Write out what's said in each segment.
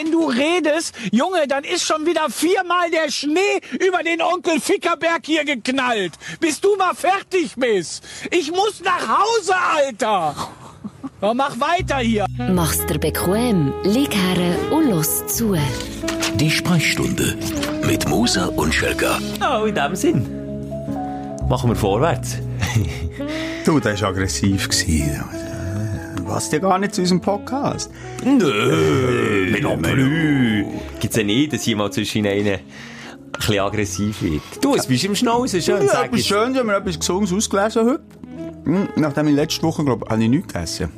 wenn du redest, Junge, dann ist schon wieder viermal der Schnee über den Onkel Fickerberg hier geknallt. Bis du mal fertig bist. Ich muss nach Hause, Alter. Ja, mach weiter hier. Mach's dir bequem, lieg her und los zu. Die Sprechstunde mit Musa und Schelga. Oh, in dem Sinn. Machen wir vorwärts. Du, der war aggressiv. gewesen. Was ja gar nicht zu unserem Podcast. Nö, non plus. Gibt's ja nicht, dass jemand zwischen ihnen ein bisschen aggressiv wird. Du, es bist im Schnauzen, schön, Ja, etwas schön, haben wir etwas Gesundes ausgelesen heute. Hm, Nachdem ich letzte Woche, glaube ich, habe ich nichts gegessen.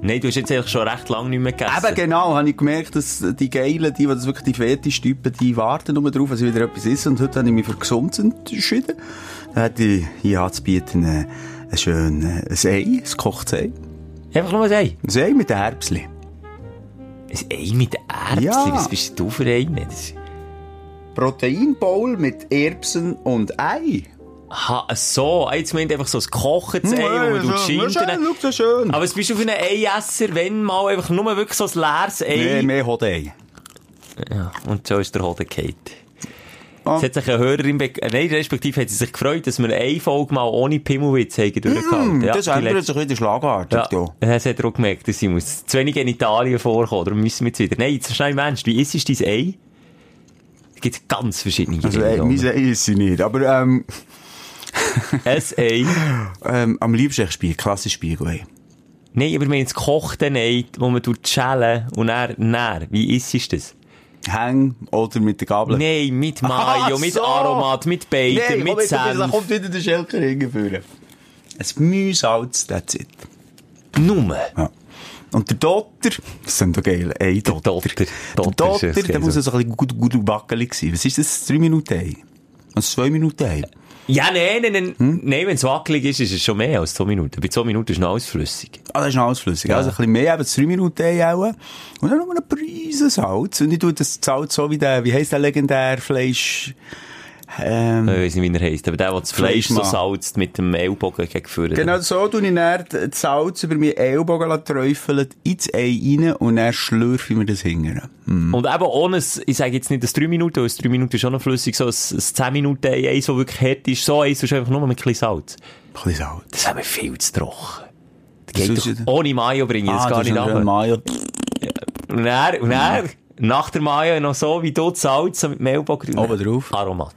Nein, du hast jetzt eigentlich schon recht lange nicht mehr gegessen. Eben genau, habe ich gemerkt, dass die Geilen, die, die das wirklich die Fetischtypen, die warten nur darauf, dass ich wieder etwas esse. Und heute habe ich mich für gesund entschieden. Dann hätte ich hier anzubieten, äh, ein schön, äh, Ei, ein gekochtes Ei. Einfach nur ein Ei. Ein Ei mit Erbsli. Ein Ei mit Erbsen, Ja. was bist du für eine? Das Proteinbowl mit Erbsen und Ei. Ha, so. Jetzt meint einfach so ein gekochtes Ei, wo man tut schön, Schinken. schau so schön. Aber was bist du für ein Eiesser, wenn mal einfach nur wirklich so ein leeres Ei? Nee, mehr Hodei. Ja, und so ist der Hoden gefallen. Ah. Es hat sich eine Hörerin, nein, respektive hat sie sich gefreut, dass wir eine Folge mal ohne Pimmelwitz haben durchgehalten. Mm, das die ändert sich wieder schlagartig. Ja, Ja. das hat er auch gemerkt, dass sie muss zu wenig in Italien vorkommen. Darum müssen wir jetzt wieder. Nein, jetzt schnell Mensch, wie isst du dein Ei? Es gibt ganz verschiedene Also, äh, mein Ei ist sie nicht. Aber ähm, Ein Ei. ähm, am liebsten ich Spiel, klassisch Spiegelei. Nein, aber wir haben jetzt gekochte Ei, wo man schälen und dann, wie isst du das? Häng oder mit der Gabel. Nein, mit Mayo, Ah, mit so. Aromat, mit Bacon, Nee, mit jetzt, da Senf. kommt wieder der Schelker hingeführen. Ein Mühsalz, that's it. Nur. Ja. Und der Dotter, das sind doch geil, Ei Dotter. Dotter. Der Dotter Dotter, der muss also ein bisschen gut, gut backelig sein. Was ist das? Drei Minuten Ei? Also zwei Minuten Ei? Ja, nein, nein, nein, Hm? nein wenn es wackelig ist, ist es schon mehr als zwei Minuten. Bei zwei Minuten ist noch alles flüssig. Ah, das ist noch alles flüssig. Also ein bisschen mehr, eben drei Minuten Ei auch. Und dann noch eine Prise Salz. Und ich tue das Salz so wie der, wie heisst der legendär Fleisch, ähm, Ich weiß nicht, wie er heisst, aber der, der das Fleisch so salzt mit dem Ellbogen gegenführt. Genau so tue ich dann das Salz über meinen Ellbogen träufeln, ins Ei rein und dann schlürfe ich mir das hingern. Und eben ohne, ich sage jetzt nicht das 3 Minuten, weil das 3 Minuten ist schon noch flüssig, so ein, ein 10 Minuten Ei, eins, das wirklich hart ist, so eins, das ist einfach nur mit ein bisschen Salz. Ein bisschen Salz. Das haben wir viel zu trocken. Das Das geht ist doch, ohne Mayo bringe ich das Ah, gar das nicht ab. Mayo. Und dann, und dann, nach der Mayo noch so wie du das Salz mit Ellbogen. Oben drauf. Aromat.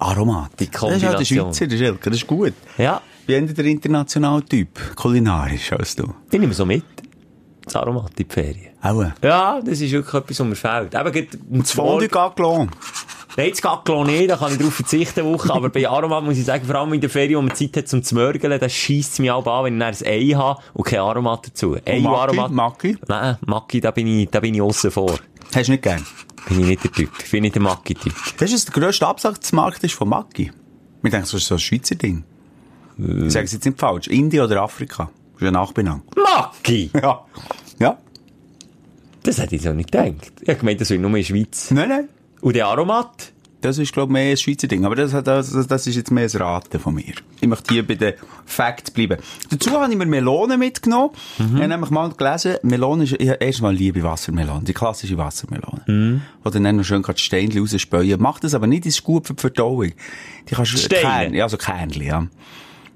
Aromat. Die Das ist halt der. Schweizer, der Schelke, das ist gut. Ja, Wie eher der internationale Typ, kulinarisch als du. den nehmen wir so mit. Das Aromat in die Ferien. Auch. Ja, das ist wirklich etwas, was mir fehlt. Eben, gerade Das Fondue Gagglon. Nein, das Gackelon nicht, da kann ich drauf verzichten, Woche. Aber bei Aromat muss ich sagen, vor allem in der Ferie, wo man Zeit hat zum Zmörgeln, das scheisst es mich auch an, wenn ich dann ein Ei habe und kein Aromat dazu. Ei und Maki, Aromat. Maki. Nein, Maki, da bin ich, da bin ich aussen vor. Hast du nicht gern? Bin ich nicht der Typ. Ich bin nicht der Maki-Typ. Das ist der grösste Absatzmarkt ist von Maki. Wir denken, das ist so ein Schweizer Ding. Ich sage es jetzt nicht falsch. Indien oder Afrika. Das ist ein Nachbenang. Maki! Ja. Ja. Das hätte ich so nicht gedacht. Ich habe gemeint, das wäre nur in der Schweiz. Nein, nein. Und der Aromat? Das ist, glaube ich, mehr ein Schweizer Ding. Aber das, das, das ist jetzt mehr ein Raten von mir. Ich möchte hier bei den Facts bleiben. Dazu habe ich mir Melonen mitgenommen. Ich habe nämlich mal gelesen, Melone ist, ich erstmal liebe Wassermelone, die klassische Wassermelone. Mhm. Wo dann noch schön die Steinchen rausspäuen. Mach das aber nicht, ist gut für die Verdauung. Die kannst du, Steine? Kern, ja, so Kernchen, ja.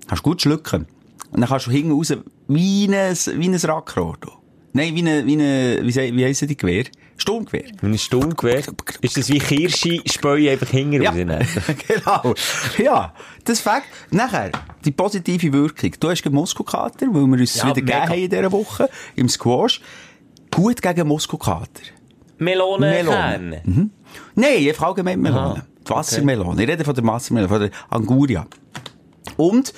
Kannst gut schlucken. Und dann kannst du hinten raus, wie ein, wie ein Rackrohr. Nein, wie eine, wie eine, wie, wie heissen die Gewehr? Sturmgewehr. Ein Sturmgewehr. Ist das wie Kirsche, Späue einfach hinten Ja, rausnehmen? genau. Ja, das Fakt. Nachher, die positive Wirkung. Du hast einen Muskelkater, weil wir uns Ja, wieder gegeben haben in dieser Woche, im Squash. Gut gegen Muskelkater. Melonenkerne. Mhm. Nein, einfach allgemein Melone. Die Wassermelone. Ich rede von der Wassermelone, von der Anguria. Und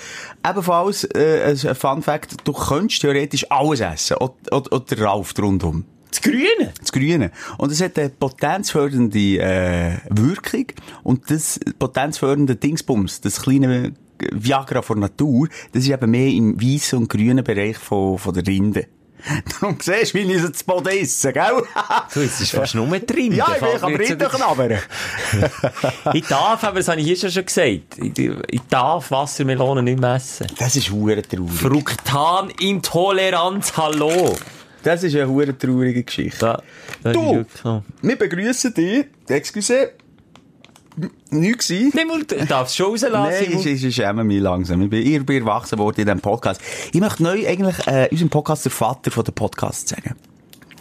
ebenfalls äh, ein Fun Fact, du könntest theoretisch alles essen. Oder, oder, oder der Ralf rundum. Das Grüne? Das Grüne. Und es hat eine potenzfördernde äh, Wirkung. Und das potenzfördernde Dingsbums, das kleine Viagra von Natur, das ist eben mehr im weißen und grünen Bereich von, von der Rinde. Darum siehst du, wie ich es zu Boden esse, gell? Du, jetzt ist fast nur drin. ja, ich will aber Rinde knabbern. Ich darf, aber das habe ich hier schon schon gesagt, ich, ich darf Wassermelonen nicht mehr essen. Das ist hure traurig. Fruktanintoleranz, hallo. Das ist eine hure traurige Geschichte. Da, das Du! so. Wir begrüßen dich. Excuse. Nichts gewesen. Nimm du darfst schon rauslassen. Nein, ich, ich, ich schäme mich langsam. Ich bin, ich bin erwachsen worden in diesem Podcast. Ich möchte neu eigentlich äh, unserem Podcast der Vater von der Podcast sagen.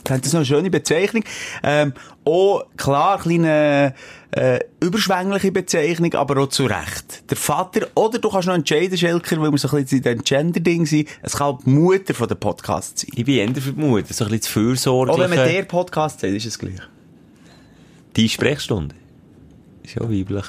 Das noch eine schöne Bezeichnung. Ähm, auch klar, kleine äh, überschwängliche Bezeichnung, aber auch zu Recht. Der Vater, oder du kannst noch entscheiden, Schelker, weil wir so ein bisschen in diesem Gender-Ding sind, es kann auch die Mutter von der Podcast sein. Ich bin eher für die Mutter, so ein bisschen fürsorglich. Auch wenn man der Podcast sagt, ist es gleich. Die Sprechstunde. Ist ja weiblich.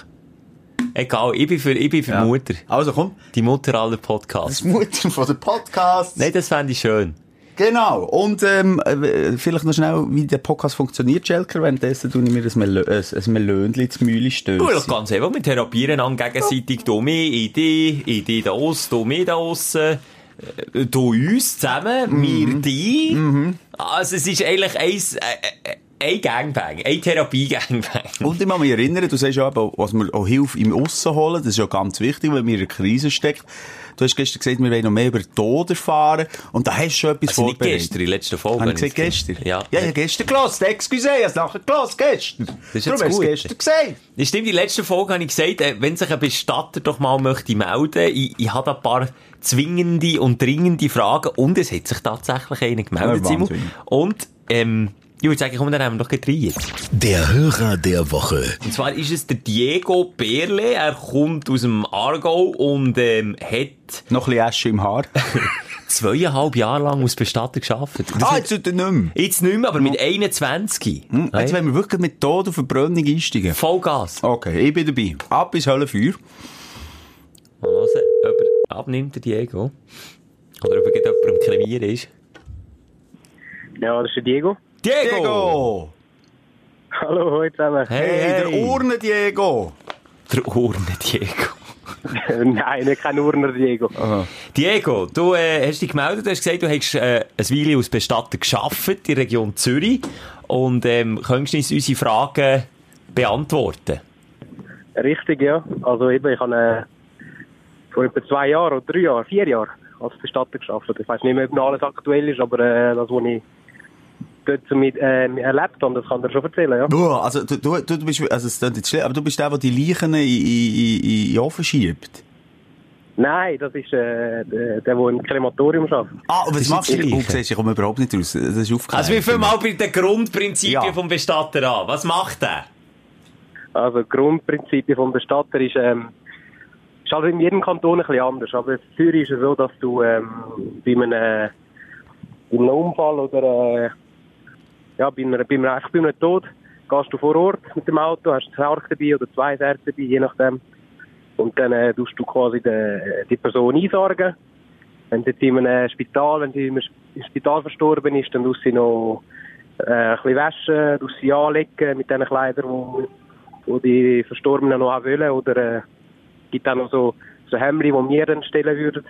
Egal, ich bin für, ich bin für die Mutter. Also komm, Die Mutter aller das Podcasts. ist die Mutter von der Podcast. Nein, das fände ich schön. Genau. Und ähm, äh, vielleicht noch schnell, wie der Podcast funktioniert, Schelker. Währenddessen tue ich mir ein, Melö ein, ein Melönchen zu Mühle stößen. ganz einfach, wir therapieren an gegenseitig, du mich, ich dich, ich dich da aussen, du mich da aussen, äh, du uns zusammen, wir die. Also es ist eigentlich ein, äh, äh, ein Gangbang, ein Therapie-Gangbang. Und ich muss mich erinnern, du sagst ja eben, was wir auch Hilfe im Aussen holen, das ist ja ganz wichtig, wenn man in einer Krise steckt. Du hast gestern gesagt, wir wollen noch mehr über den Tod erfahren. Und da hast du schon etwas Also nicht vorbereitet. gestern, in der letzten Folge. Habe ich gesagt es gestern? Ja. Ja, ich habe gestern gehört. Excuse, ich habe es nachher gehört, gestern. Das ist Darum hast du gestern gesagt. Stimmt, in der letzten Folge habe ich gesagt, äh, wenn sich ein Bestatter doch mal möchte melden, ich, ich habe ein paar zwingende und dringende Fragen und es hat sich tatsächlich einer gemeldet, Ja. Und, ähm, ich würde sagen, komm, dann haben wir doch jetzt. Der Hörer der Woche. Und zwar ist es der Diego Berle, er kommt aus dem Aargau und, ähm, hat Noch ein bisschen Asche im Haar. zweieinhalb Jahre lang als Bestatter gearbeitet. Das ah, jetzt er nicht mehr. jetzt nicht mehr, aber mit 21. Hm, Jetzt wollen wir wirklich mit Tod auf Verbrennung einsteigen. Vollgas. Okay, ich bin dabei. Ab ins Höllenfeuer. Mal hören, ob abnimmt, der Diego. Oder ob er gerade jemand am Klavier ist. Ja, das ist der Diego. Diego! Diego! Hallo, hoi zusammen. Hey, Hey, der. Urne Diego! Der Urne Diego. Nein, nicht kein Urner Diego. Diego, du äh, hast dich gemeldet, du hast gesagt, du hast äh, ein Weile als Bestatter geschafft in der Region Zürich und ähm, könntest du uns unsere Fragen beantworten? Richtig, ja. Also eben, ich habe äh, vor etwa zwei Jahren oder drei Jahren, vier Jahren als Bestatter geschafft. Ich weiß nicht mehr, ob noch alles aktuell ist, aber äh, das, was ich dort mit, äh, erlebt habe, das kann ich dir schon erzählen, ja. Du, also, du, du, du bist, also, es klingt jetzt schlimm, aber du bist der, der die Leichen in, in, in, in den Ofen schiebt. Nein, das ist äh, der, der, der im Krematorium arbeitet. Ah, und was machst du? siehst, ich komme überhaupt nicht raus. Das ist aufgeklärt. Also wir fangen mal bei den Grundprinzipien Ja. vom Bestatter an. Was macht er? Also Grundprinzip vom Bestatter ist, ähm, ist halt in jedem Kanton ein bisschen anders. Aber in Zürich ist es so, dass du ähm, bei einem, äh, bei einem Unfall oder äh, ja, bei, einer, bei, einem, eigentlich bei einem Tod gehst du vor Ort mit dem Auto, hast ein Sarg dabei oder zwei Särge dabei, je nachdem. Und dann äh, du quasi de, die Person einsargen. Wenn sie in einem Spital, wenn sie im Spital verstorben ist, dann tust du sie noch äh, ein bisschen waschen, tust sie anlegen mit den Kleidern, die die Verstorbenen noch haben wollen. Oder äh, gibt auch noch so, so Hemden, die wir dann stellen würden.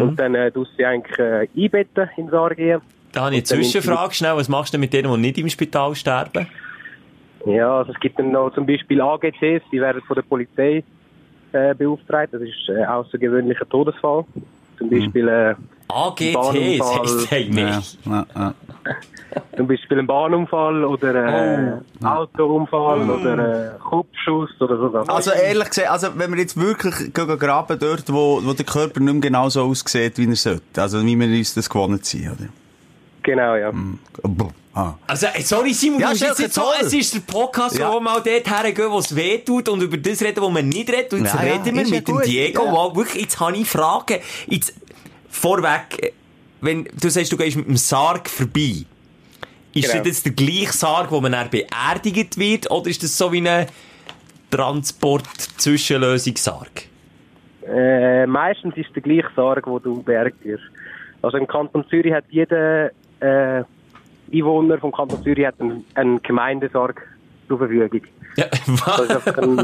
Und dann äh, sie eigentlich äh, einbetten in den Sarg gehen. Da habe ich eine Zwischenfrage schnell. Was machst du mit denen, die nicht im Spital sterben? Ja, also es gibt dann noch zum Beispiel AGCs, die werden von der Polizei äh, beauftragt. Das ist äh, außergewöhnlicher Todesfall. Zum Beispiel, äh, AGTs Bahnunfall. heisst der Ja, nicht. ja, ja. zum Beispiel ein Bahnunfall oder äh, Oh. Autounfall oder äh, Kopfschuss oder so. Also ehrlich gesagt, also wenn wir jetzt wirklich graben dort, wo, wo der Körper nicht mehr genau so aussieht, wie er sollte. Also wie wir uns das gewohnt sind, oder? Genau, ja. Buh. Ah. Also, ey, sorry Simon, Ja, jetzt nicht so, es ist der Podcast, Ja. wo wir mal dort hergehen, wo es weh tut und über das reden, wo man nicht redet. Und jetzt Ja, ja, reden wir ja mit dem Diego. ja. Wow, wirklich, jetzt habe ich Fragen. Jetzt, vorweg, wenn du sagst, du gehst mit dem Sarg vorbei, ist Genau. das der gleiche Sarg, wo man dann beerdigt wird, oder ist das so wie ein Transport-Zwischenlösungssarg? Äh, meistens ist der gleiche Sarg, wo du beerdigt wirst. Also im Kanton Zürich hat jeder äh, Einwohner vom Kanton Zürich hat einen, einen Gemeindesarg zur Verfügung. Ja, Das ist was? ein,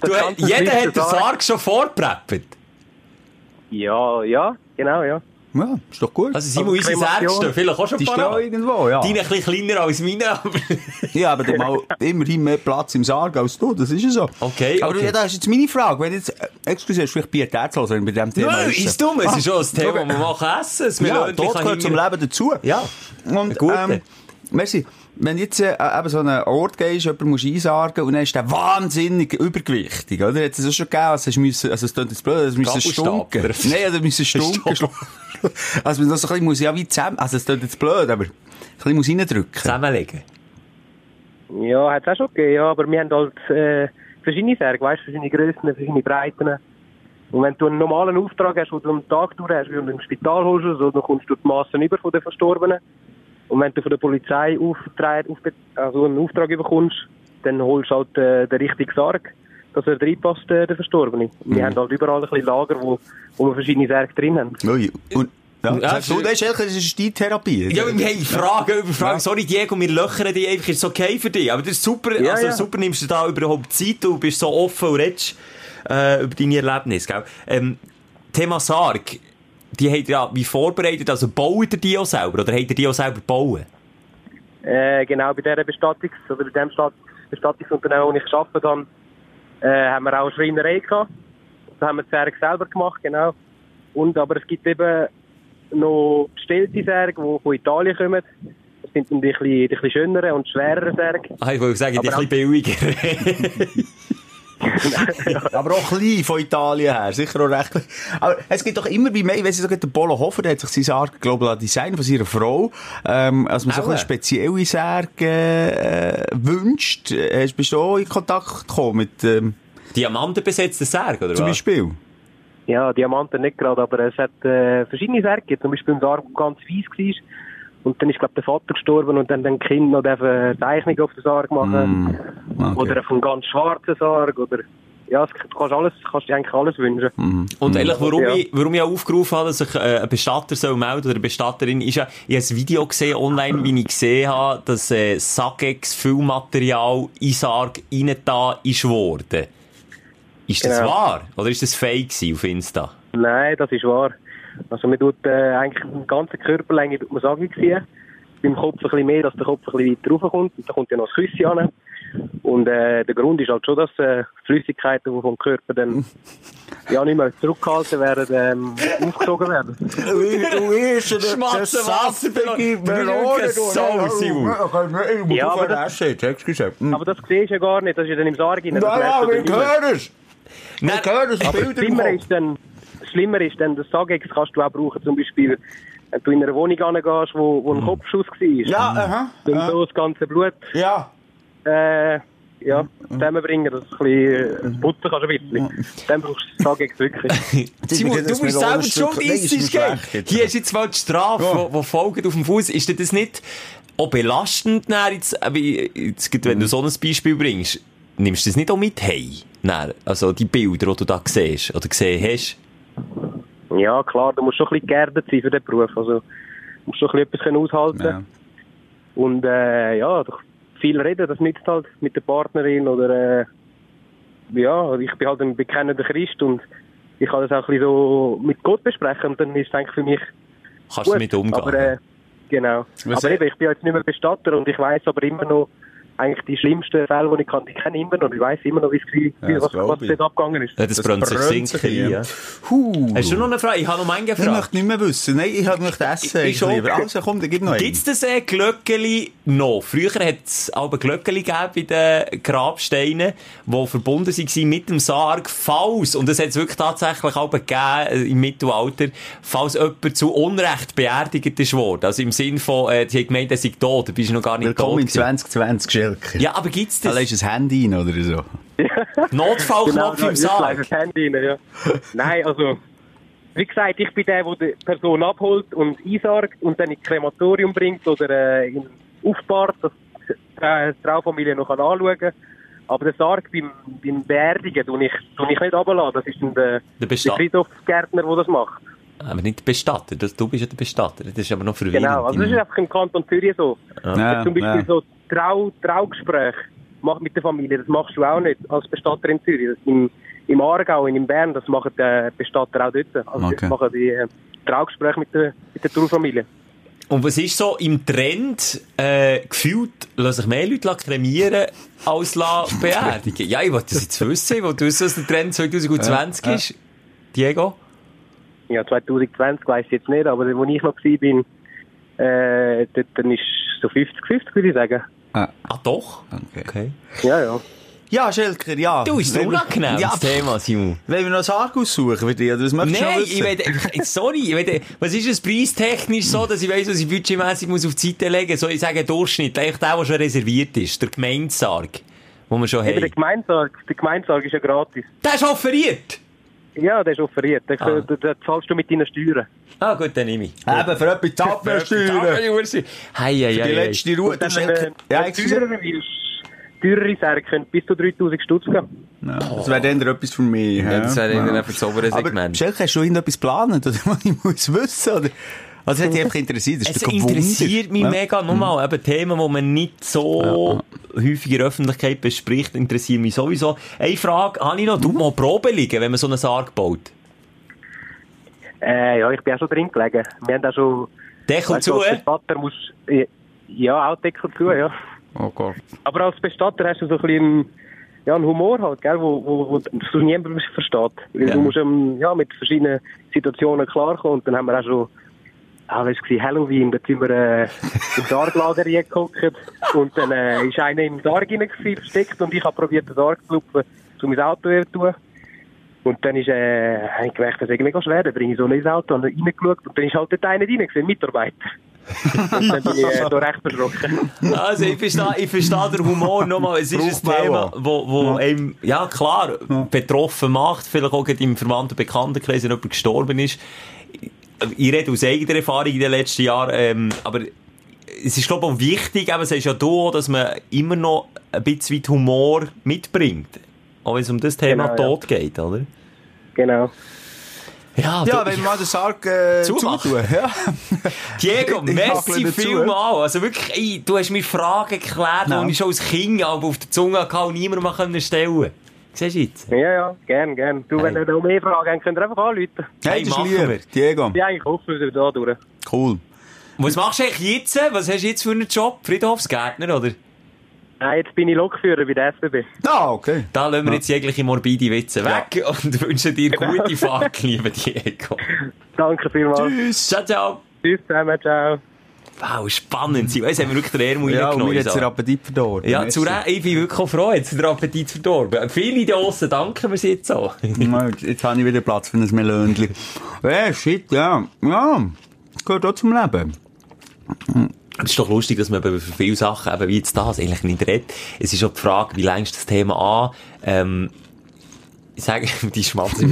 Du, jeder hat den Sarg- Sarg schon vorgepreppt. Ja, ja, genau, ja. Ja, ist doch gut. Also Simon, Also Kremation, stehen vielleicht auch schon die stehen parat. irgendwo, ja. Deine ein bisschen kleiner als meine, aber... Ja, aber du mal immerhin mehr Platz im Sarg als du, das ist ja so. Okay, Aber okay. ja, das ist jetzt meine Frage. Wenn jetzt, äh, excuse, hast du vielleicht Pietät zu hören bei dem Thema? Nein, ist dumm, es ist schon ein Thema, das man machen essen. Ja, Tod gehört zum Leben dazu. Ja, Und, Gut. ähm, merci. Wenn jetzt äh, eben so einen Ort gehst, jemand musst einsargen und dann ist der wahnsinnig übergewichtig, oder? Jetzt ist es schon gegeben, also es müssen, also es klingt jetzt blöd, es müssen stunken. Nein, also es müssen stunken. also man das so ein bisschen muss ja wie zusammen, also es klingt jetzt blöd, aber ein bisschen muss reindrücken. zusammenlegen. Ja, hat es auch schon gegeben, ja, aber wir haben halt äh, verschiedene Särge, weißt, verschiedene Grössen, verschiedene Breiten. Und wenn du einen normalen Auftrag hast, den du am Tag durch hast, wie du im Spital holst, so, dann kommst du die Massen über von den Verstorbenen. Und wenn du von der Polizei auftrag, also einen Auftrag bekommst, dann holst du halt äh, den richtigen Sarg, dass er reinpasst, äh, der Verstorbene. Und Wir haben halt überall ein bisschen Lager, wo, wo wir verschiedene Särge drin haben. Ui, und, ja, Ja, sagst du, das ist das ist Steintherapie. Ja, wir haben Fragen über Fragen. Ja. Sorry, Diego, wir löchern dich einfach. Ist okay für dich? Aber das ist super. Ja, also, ja. super nimmst du da überhaupt Zeit. Du bist so offen und redest äh, über deine Erlebnisse, gell? Ähm, Thema Sarg. Die habt ihr ja wie vorbereitet. Also, baut ihr die auch selber? Oder habt ihr die auch selber bauen? Äh, genau, bei dieser Bestattungs- oder bei dem Bestattungsunternehmen, wo ich gearbeitet habe, äh, haben wir auch eine Schreinerei gehabt. Da haben wir die Särge selber gemacht, genau. Und, aber es gibt eben noch bestellte Särge, die von Italien kommen. Das sind dann die, die bisschen schöneren und schwereren Särge. Ah, ich wollte sagen, die Aber ein bisschen billiger. Aber auch klein von Italien her, sicher auch recht klein. Aber es gibt doch immer bei mir, ich weiss nicht, sogar der Polo Hofer, der hat sich sein Sarg, glaube ich, designen von seiner Frau, ähm, als man so ein spezielle Särge äh, wünscht. Äh, Hast- Bist du auch in Kontakt gekommen mit, ähm, Diamantenbesetzter Särg, oder zum was? Beispiel? Ja, Diamanten nicht gerade, aber es hat äh, verschiedene Särge gegeben. Zum Beispiel ein Sarg, ganz weiss war. Und dann ist, glaube der Vater gestorben und dann den Kind noch eine Zeichnung auf den Sarg machen. Okay. Oder auf einen ganz schwarzen Sarg. Oder, ja, es- du kannst alles, kannst dir eigentlich alles wünschen. Und ehrlich, warum, Ja. ich, warum ich auch aufgerufen habe, dass sich äh, ein Bestatter soll melden oder eine Bestatterin, ist ja, ich habe ein Video gesehen online, wie ich gesehen habe, dass äh, Sagex Füllmaterial in Sarg reingetan ist worden. Ist das Genau. wahr? Oder ist das fake auf Insta? Nein, das ist wahr. Also man tut äh, eigentlich die ganze Körperlänge tut man Sarg ziehen. Beim Kopf ein bisschen mehr, dass der Kopf ein bisschen weiter raufkommt. Und da kommt ja noch das Küsschen an. Und äh, der Grund ist halt schon, dass äh, Flüssigkeiten, die vom Körper dann ja nicht mehr zurückgehalten werden, ähm, aufgesogen werden. Du Melone, Sau, Simon. Ja, aber das- Aber das siehst du ja gar nicht, das ist ja dann im Sarg. Das merkst du wir hören es. Wir Nein, hören es, schlimmer Kopf. ist dann, schlimmer ist dann, das Sagex kannst du auch brauchen, zum Beispiel, wenn du in einer Wohnung reingehst, wo, wo ein Kopfschuss war. Ja, aha. Dann aha. so das ganze Blut, Ja. äh, ja, zusammenbringen, dass du ein bisschen, äh, putzen kannst ein bisschen. Dann brauchst du das Sagex wirklich. Simon, Das du ist bist selber schon ist gell? Hier ist jetzt mal die Strafe, Ja. wo folgt auf dem Fuß. Ist dir das nicht auch belastend, jetzt, äh, jetzt, wenn du so ein Beispiel bringst, nimmst du das nicht auch mit hey? Also die Bilder, die du da siehst oder gesehen hast. Ja, klar, du musst schon ein bisschen geerdet sein für den Beruf. Also, du musst schon ein bisschen etwas aushalten Ja. Und, äh, ja, doch viel reden, das nützt halt mit der Partnerin oder, äh, ja, ich bin halt ein bekennender Christ und ich kann das auch ein bisschen so mit Gott besprechen und dann ist es eigentlich für mich Kannst du gut. damit umgehen? Aber, äh, genau. Was- aber eben, ich bin jetzt nicht mehr Bestatter und ich weiß aber immer noch, eigentlich die schlimmsten Fälle, die ich kann, die kenne ich immer noch. Ich weiß immer noch, wie es wie, Ja, was, was ich. dort abgegangen ist. ja, das, das brennt sich sinken ja. Huh. Hast du noch eine Frage? Ich habe noch eine Ich Frage. möchte nicht mehr wissen. Nein, ich möchte essen. Ich Ich schon. lieber. Also, komm, dann gib noch einen. Gibt's das äh, Glöckeli noch? Früher hat es aber Glöckeli gegeben bei den Grabsteinen, die verbunden waren mit dem Sarg, falls, und das hat es wirklich tatsächlich auch gegeben äh, im Mittelalter, falls jemand zu Unrecht beerdigt ist worden. Also im Sinn von, äh, sie haben gemeint, er sei tot, du bist noch gar nicht Willkommen in tot. gewesen. 2020, Schelker. Ja, aber gibt's Da das? legst du ein Handy rein oder so. Notfallknopf im jetzt lege Sarg? ich das Handy rein, ja. Nein, also, wie gesagt, ich bin der, der die Person abholt und einsargt und dann ins Krematorium bringt oder äh, in aufbahrt, dass äh, die Traufamilie noch kann anschauen kann. Aber den Sarg beim, beim Beerdigen tue ich, tue ich nicht runterlassen. Das ist dann der, Der der Bestatter. Friedhofsgärtner, der das macht. Aber nicht der Bestatter, das, du bist ja der Bestatter. Das ist aber noch verwirrend. Genau, also das ist einfach im Kanton Zürich so. Ja, Zum Beispiel ja. so Trau, Traugespräch mach mit der Familie, das machst du auch nicht als Bestatter in Zürich. Das im, Im Aargau und in Bern, das machen die Bestatter auch dort. Also Okay. das machen die äh, Traugespräch mit der, mit der Tourfamilie. Und was ist so im Trend, äh, gefühlt, lassen sich mehr Leute kremieren als beerdigen? ja, ich wollte das jetzt wissen, ich wollte wissen, was der Trend 2020 Ja, ja. ist. Diego? Ja, 2020 weiss ich jetzt nicht, aber wo ich noch war, bin, äh, dort, dann ist so 50-50, würde ich sagen. Ah, doch? Okay. Okay. Ja, ja. Ja, Schelker, ja. Du, ist Wenn wir- unangenehm, Ja, das Thema, Simon. Wollen wir noch ein Sarg aussuchen für dich? Oder was möchtest Nein, ich will, sorry, ich will, was ist es preistechnisch so, dass ich weiss, was ich budgetmässig muss auf die Seite legen muss? So, ich sage Durchschnitt, eigentlich der, der schon reserviert ist, der Gemeindesarg, den wir schon Eben, der haben. Gemeindesarg, der Gemeindesarg ist ja gratis. Der ist offeriert! Ja, der ist offeriert. Den, Ah. den, zahlst du mit deinen Steuern. Ah, gut, dann nehme ich. Eben, für etwas zahlt man Steuern. Hei, hei, Die hei, hei. letzte Ruhe, Und du dann, äh, Ja, teurer willst, teurere können bis zu 3000 Stutz gehen. Ja, das wäre dann etwas für mich. Ja, das wäre dann für das obere Aber Segment. Schelker, hast du irgendetwas geplant? Oder was ich muss wissen? Oder? Also, hat dich einfach interessiert. Das Es interessiert mich Ja. mega. Nochmal, eben Themen, die man nicht so häufig in der Öffentlichkeit bespricht, interessieren mich sowieso. Eine Frage habe ich noch. Tut mal Probe liegen, wenn man so einen Sarg baut? Äh, ja, ich bin auch schon drin gelegen. Wir haben auch schon... Deckel weißt du, zu, als? Bestatter muss... Ja, auch Deckel zu, ja. Oh Gott. Aber als Bestatter hast du so ein bisschen einen, ja, einen Humor halt, gell, wo, wo, wo du niemand versteht. Ja. Du musst ähm, ja, mit verschiedenen Situationen klarkommen. Und dann haben wir auch schon, ah, was war Halloween, da sind wir äh, im Sarglager reingeguckt. Und dann äh, ist einer im Sarg rein versteckt und ich habe probiert, den Sarg zu lupfen, um mein Auto zu tun. Und dann ist, äh, ich gemerkt, das ist mega schwer. Dann bringe ich so ins Auto und reingeschaut und dann ist halt dort einer drin gewesen, ein Mitarbeiter. und dann bin ich äh, da recht erschrocken. Also, ich verstehe, ich verstehe den Humor nochmal. Es ist ein Thema, wo, wo einem, ja klar, betroffen macht. Vielleicht auch im verwandten Bekanntenkreis, wenn jemand gestorben ist. Ich rede aus eigener Erfahrung in den letzten Jahren, ähm, aber es ist, glaube ich, auch wichtig, eben, sagst ja du, auch, dass man immer noch ein bisschen Humor mitbringt. Auch wenn es um das Thema Genau, ja. Tod geht, oder? Genau. Ja, Ja, du- wenn wir mal den Sarg äh, Zumachen. zutun. Ja. Diego, Ich- ich merci vielmal. Also wirklich, ey, du hast mir Fragen geklärt, Ja. die ich schon als Kind aber auf der Zunge hatte und niemand mehr können stellen Siehst du jetzt? Ja, ja, gern, gern. Du, wenn Hey. ihr noch mehr Fragen habt, könnt ihr einfach anrufen. Hey, Hey, das ist wir. Diego. Ich bin eigentlich offen für da durch. Cool. Was machst du eigentlich jetzt? Was hast du jetzt für einen Job? Friedhofsgärtner, oder? Nein, jetzt bin ich Lokführer bei der SBB. Ah, okay. Da lassen wir jetzt jegliche morbide Witze weg und wünschen dir gute Fahrt, lieber Diego. Danke vielmals. Tschüss. Ciao, ciao. Tschüss zusammen, ciao. Wow, spannend. Sie weiss, haben wir wirklich den Ärmel Ja, reingenommen. hat so. den Appetit verdorben. Ja, zu. Ich bin wirklich auch froh, jetzt den Appetit verdorben. Viele draussen danken wir jetzt so. Ja, Jetzt, jetzt habe ich wieder Platz für ein Melönchen. Äh, shit, ja. Ja. Gehört auch zum Leben. Es ist doch lustig, dass man über viele Sachen, eben wie jetzt das, eigentlich nicht redet. Es ist auch die Frage, wie längst das Thema an? Ähm, ich sage, die Schmatze.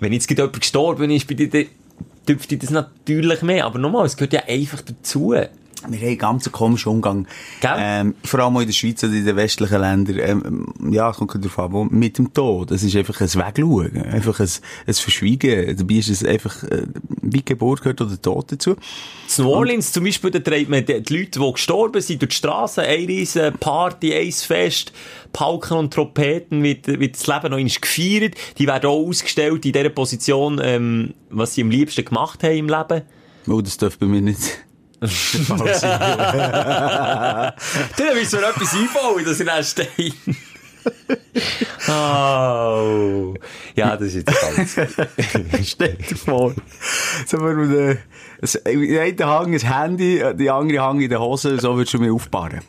Wenn jetzt jemand gestorben ist, bei dir, dürfte das natürlich mehr. Aber nochmal, es gehört ja einfach dazu. Wir haben einen ganz komischen Umgang. Gell? Ähm, vor allem in der Schweiz oder in den westlichen Ländern. Ähm, ja, es kommt darauf an, wo, mit dem Tod. Es ist einfach ein Wegschauen. Einfach ein, ein Verschwiegen. Dabei ist es einfach, äh, wie Geburt gehört oder Tod dazu. In New Orleans zum Beispiel, da trägt man die, die Leute, die gestorben sind, durch die Straße, eine riesen Party, ein Fest, Pauken und Trompeten, wird, wird das Leben noch einmal gefeiert. Die werden auch ausgestellt in der Position, ähm, was sie am liebsten gemacht haben im Leben. Oh, das darf bei mir nicht. Dann müssen wir etwas einbauen, dass er dann steht. oh. Ja, das ist jetzt ganz... Stell dir vor. So, wenn du, das, in der einen Hang ein Handy, die andere Hang in der Hose, so würdest du mich aufbauen.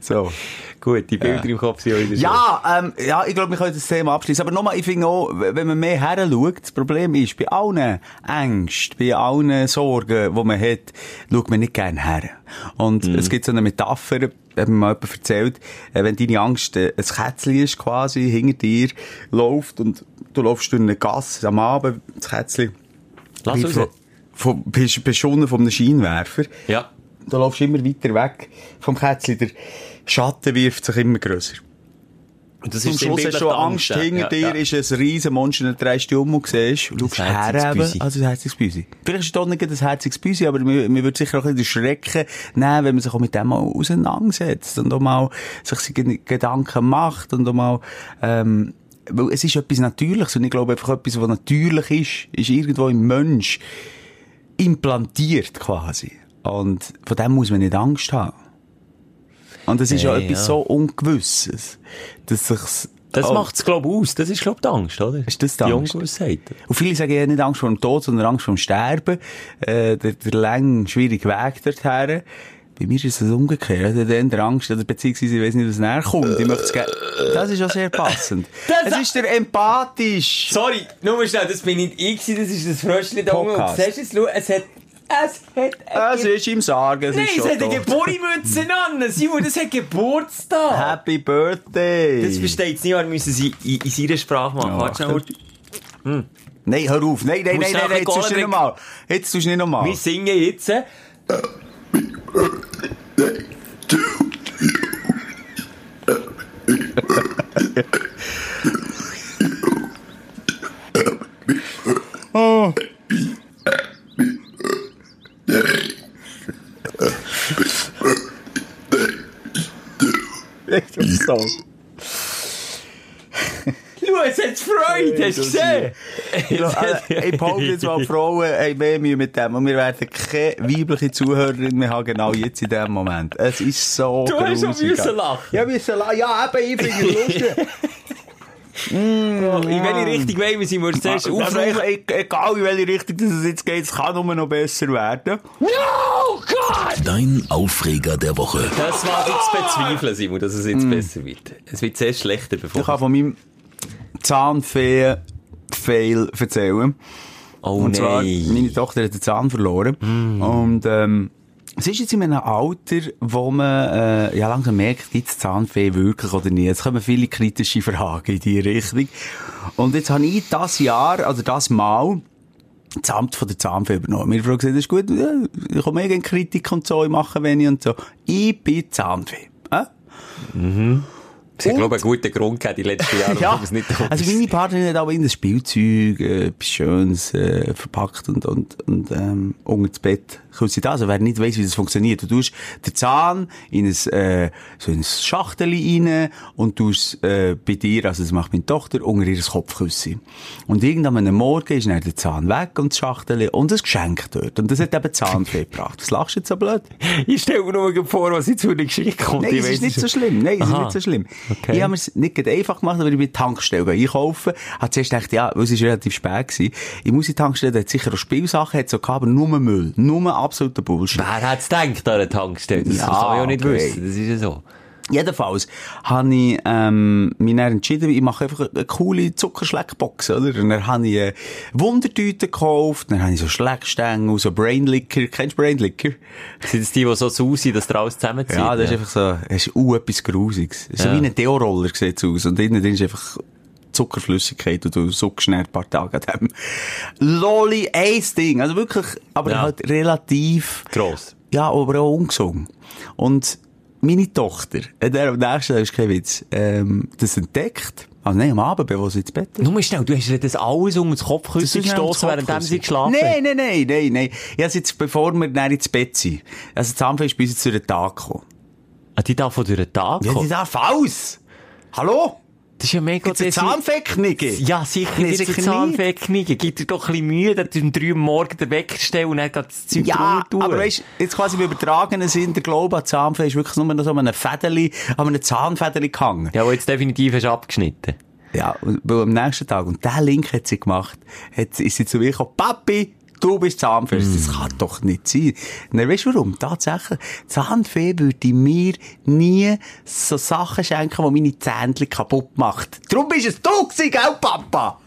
So. Gut, die Bilder im Kopf sind auch wieder. Ja, ähm, ja, ich glaube, wir können das Thema abschließen. Aber nochmal, ich finde auch, wenn man mehr her schaut, das Problem ist, bei allen Ängsten, bei allen Sorgen, die man hat, schaut man nicht gerne her. Und es gibt so eine Metapher, hat mir mal jemand erzählt, äh, wenn deine Angst äh, ein Kätzchen ist quasi, hinter dir läuft und du läufst durch eine Gasse am Abend, das Kätzchen Lass von, bist beschonnen von einem Scheinwerfer. Ja. Du läufst immer weiter weg vom Kätzchen, der Schatten wirft sich immer grösser. Und das Zum ist Schluss hast du schon Angst, ja. hinter Ja, dir ja. ist ein riesen Monster, dann drehst du dich um und siehst, und schaust her eben, also ein herziges Büsi. Vielleicht ist es doch nicht ein herziges Büsi, aber man, man würde sicher auch ein bisschen Schrecken nehmen, wenn man sich auch mit dem mal auseinandersetzt und auch mal sich seine Gedanken macht und auch mal, ähm, weil es ist etwas Natürliches und ich glaube einfach etwas, was natürlich ist, ist irgendwo im Mensch implantiert quasi. Und von dem muss man nicht Angst haben. Und es ist ja Hey, etwas ja. so Ungewisses, dass sich's Das Oh. macht's, glaub ich, aus. Das ist, glaub ich, die Angst, oder? Ist das die die Angst? Ungewissheit. Und viele sagen ja nicht Angst vor dem Tod, sondern Angst vor dem Sterben. Äh, der, der lang, schwierige Weg dorthin. Bei mir ist es umgekehrt. Also dann der Angst, oder beziehungsweise ich weiß nicht, was näher kommt. Ich möchte es das ist auch sehr passend. Das- es ist der empathisch. Sorry, nur schnell, das bin nicht ich gewesen, das ist das Fröschchen da unten. Und siehst du es hat, es hat, Es ist im Sarg, es Nein, ist es schon hat eine tot. Geburtstagsmütze an. Simon, das hat Geburtstag. Happy Birthday! Das versteht es nicht, wir müssen sie in, in seiner Sprache machen. Ja, Warte schnell, warte. Nein, hör auf. Nein, nein, nein, nein, nein, jetzt tust du nicht nochmal. Jetzt tust du nicht nochmal. wir singen jetzt. Äh, so. Schau, es hat Freude, hast du gesehen? Ich behaupte jetzt mal, Frauen haben mehr Mühe mit dem. Und wir werden keine weibliche Zuhörerin mehr haben, genau jetzt in dem Moment. Es ist so Du hast schon müssen lachen. Ja, müssen lachen. Ja, eben, ich finde es lustig. In welche Richtung wollen wir, Simon? Zuerst Also, egal in welche Richtung das es jetzt geht, es kann nur noch besser werden. Oh Gott! Dein Aufreger der Woche. Das war jetzt bezweifeln, Simon, dass es jetzt besser wird. Es wird sehr schlechter, bevor... Ich kann von meinem Zahnfee-Fail erzählen. oh Und zwar, nein. meine Tochter hat den Zahn verloren. Und, ähm, es ist jetzt in einem Alter, wo man, äh, ja, langsam merkt, gibt es Zahnfee wirklich oder nicht? Jetzt kommen viele kritische Fragen in die Richtung. Und jetzt habe ich das Jahr, also das Mal, das Amt von der Zahnfee übernommen. Meine Frau gesagt, das ist gut, ich komme eh gerne Kritik und so, ich mache wenig und so. Ich bin Zahnfee. Äh? Es hat, glaube ich, einen guten Grund gehabt, die letzten Jahre, Ja, es nicht da also meine Partnerin hat aber in das Spielzeug, äh, etwas Schönes, äh, verpackt und, und, und, ähm, unter das Bett küsse das. Also wer nicht weiss, wie das funktioniert. Du tust den Zahn in ein, äh, so in ein Schachtel rein und tust, äh, bei dir, also das macht meine Tochter, unter ihr Kopfküsse. Und irgendwann am Morgen ist dann der Zahn weg und das Schachtel und das Geschenk dort. Und das hat eben Zahnfee gebracht. Was lachst du jetzt so blöd? Ich stelle mir nur vor, was jetzt für eine Geschichte kommt. Nein, es ist nicht so schlimm. Nein, es ist nicht so schlimm. Okay. Ich habe es nicht einfach gemacht, aber ich bin Tankstelle einkaufen. Hat zuerst gedacht, ja, weil es ist relativ spät gewesen. Ich muss in die Tankstelle, da hat sicher auch Spielsachen, hat so gehabt, aber nur Müll. Nur absoluter Bullshit. Wer hat's gedacht an der Tankstelle? Das Ja, kann man ja nicht okay. wissen. Das ist ja so. Jedenfalls habe ich ähm, mich entschieden, ich mache einfach eine coole Zuckerschleckbox, oder? Und dann habe ich äh, Wundertüten gekauft, dann habe ich so Schleckstängel, so Brainlicker. Kennst du Brainlicker? Sind es die, die so sausen, dass der alles zusammenzieht? Ja, das ist einfach so, es ist uh, etwas Grusiges. So Ja. wie ein Deo-Roller sieht's aus. Und innen drin ist einfach Zuckerflüssigkeit und du suckst ein paar Tage an dem. Loli, ein Ding. Also wirklich, aber Ja. halt relativ, gross. ja, aber auch ungesund. Und meine Tochter, äh, der am nächsten Tag ist kein Witz, ähm, das entdeckt. Also nein, am Abend, bevor sie ins Bett ist. Nur schnell, du hast ihr das alles um das Kopfkissen gestossen, während sie geschlafen hat. Nein, nein, nein, nein, nein. Habe jetzt, bevor wir dann ins Bett sind, also ist bei uns jetzt durch den Tag gekommen. Ah, die darf von durch den Tag Ja, die kommen. darf aus! Hallo? Das ist ja mega Gibt's eine Zahnfecknige? Ja, sicher Nee, sicher eine. Zahnfecknige. Gibt dir doch ein bisschen Mühe, dass du um drei Uhr morgens den Wecker stellst und dann geht das Zeug Ja, drunter aber weißt, jetzt quasi im übertragenen Sinn, der Glaube an Zahnfee ist wirklich nur noch so an einem Fädeli, an einem Zahnfädeli gehangen. Ja, wo jetzt definitiv hast du abgeschnitten. Ja, und weil am nächsten Tag, und der Link hat sie gemacht, hat, ist sie zu mir gekommen, Papi, du bist Zahnfee. Das kann doch nicht sein. Dann weißt du warum? Tatsächlich, Zahnfee würde mir nie so Sachen schenken, die meine Zähnchen kaputt macht. Darum bist es du gewesen, gell, Papa?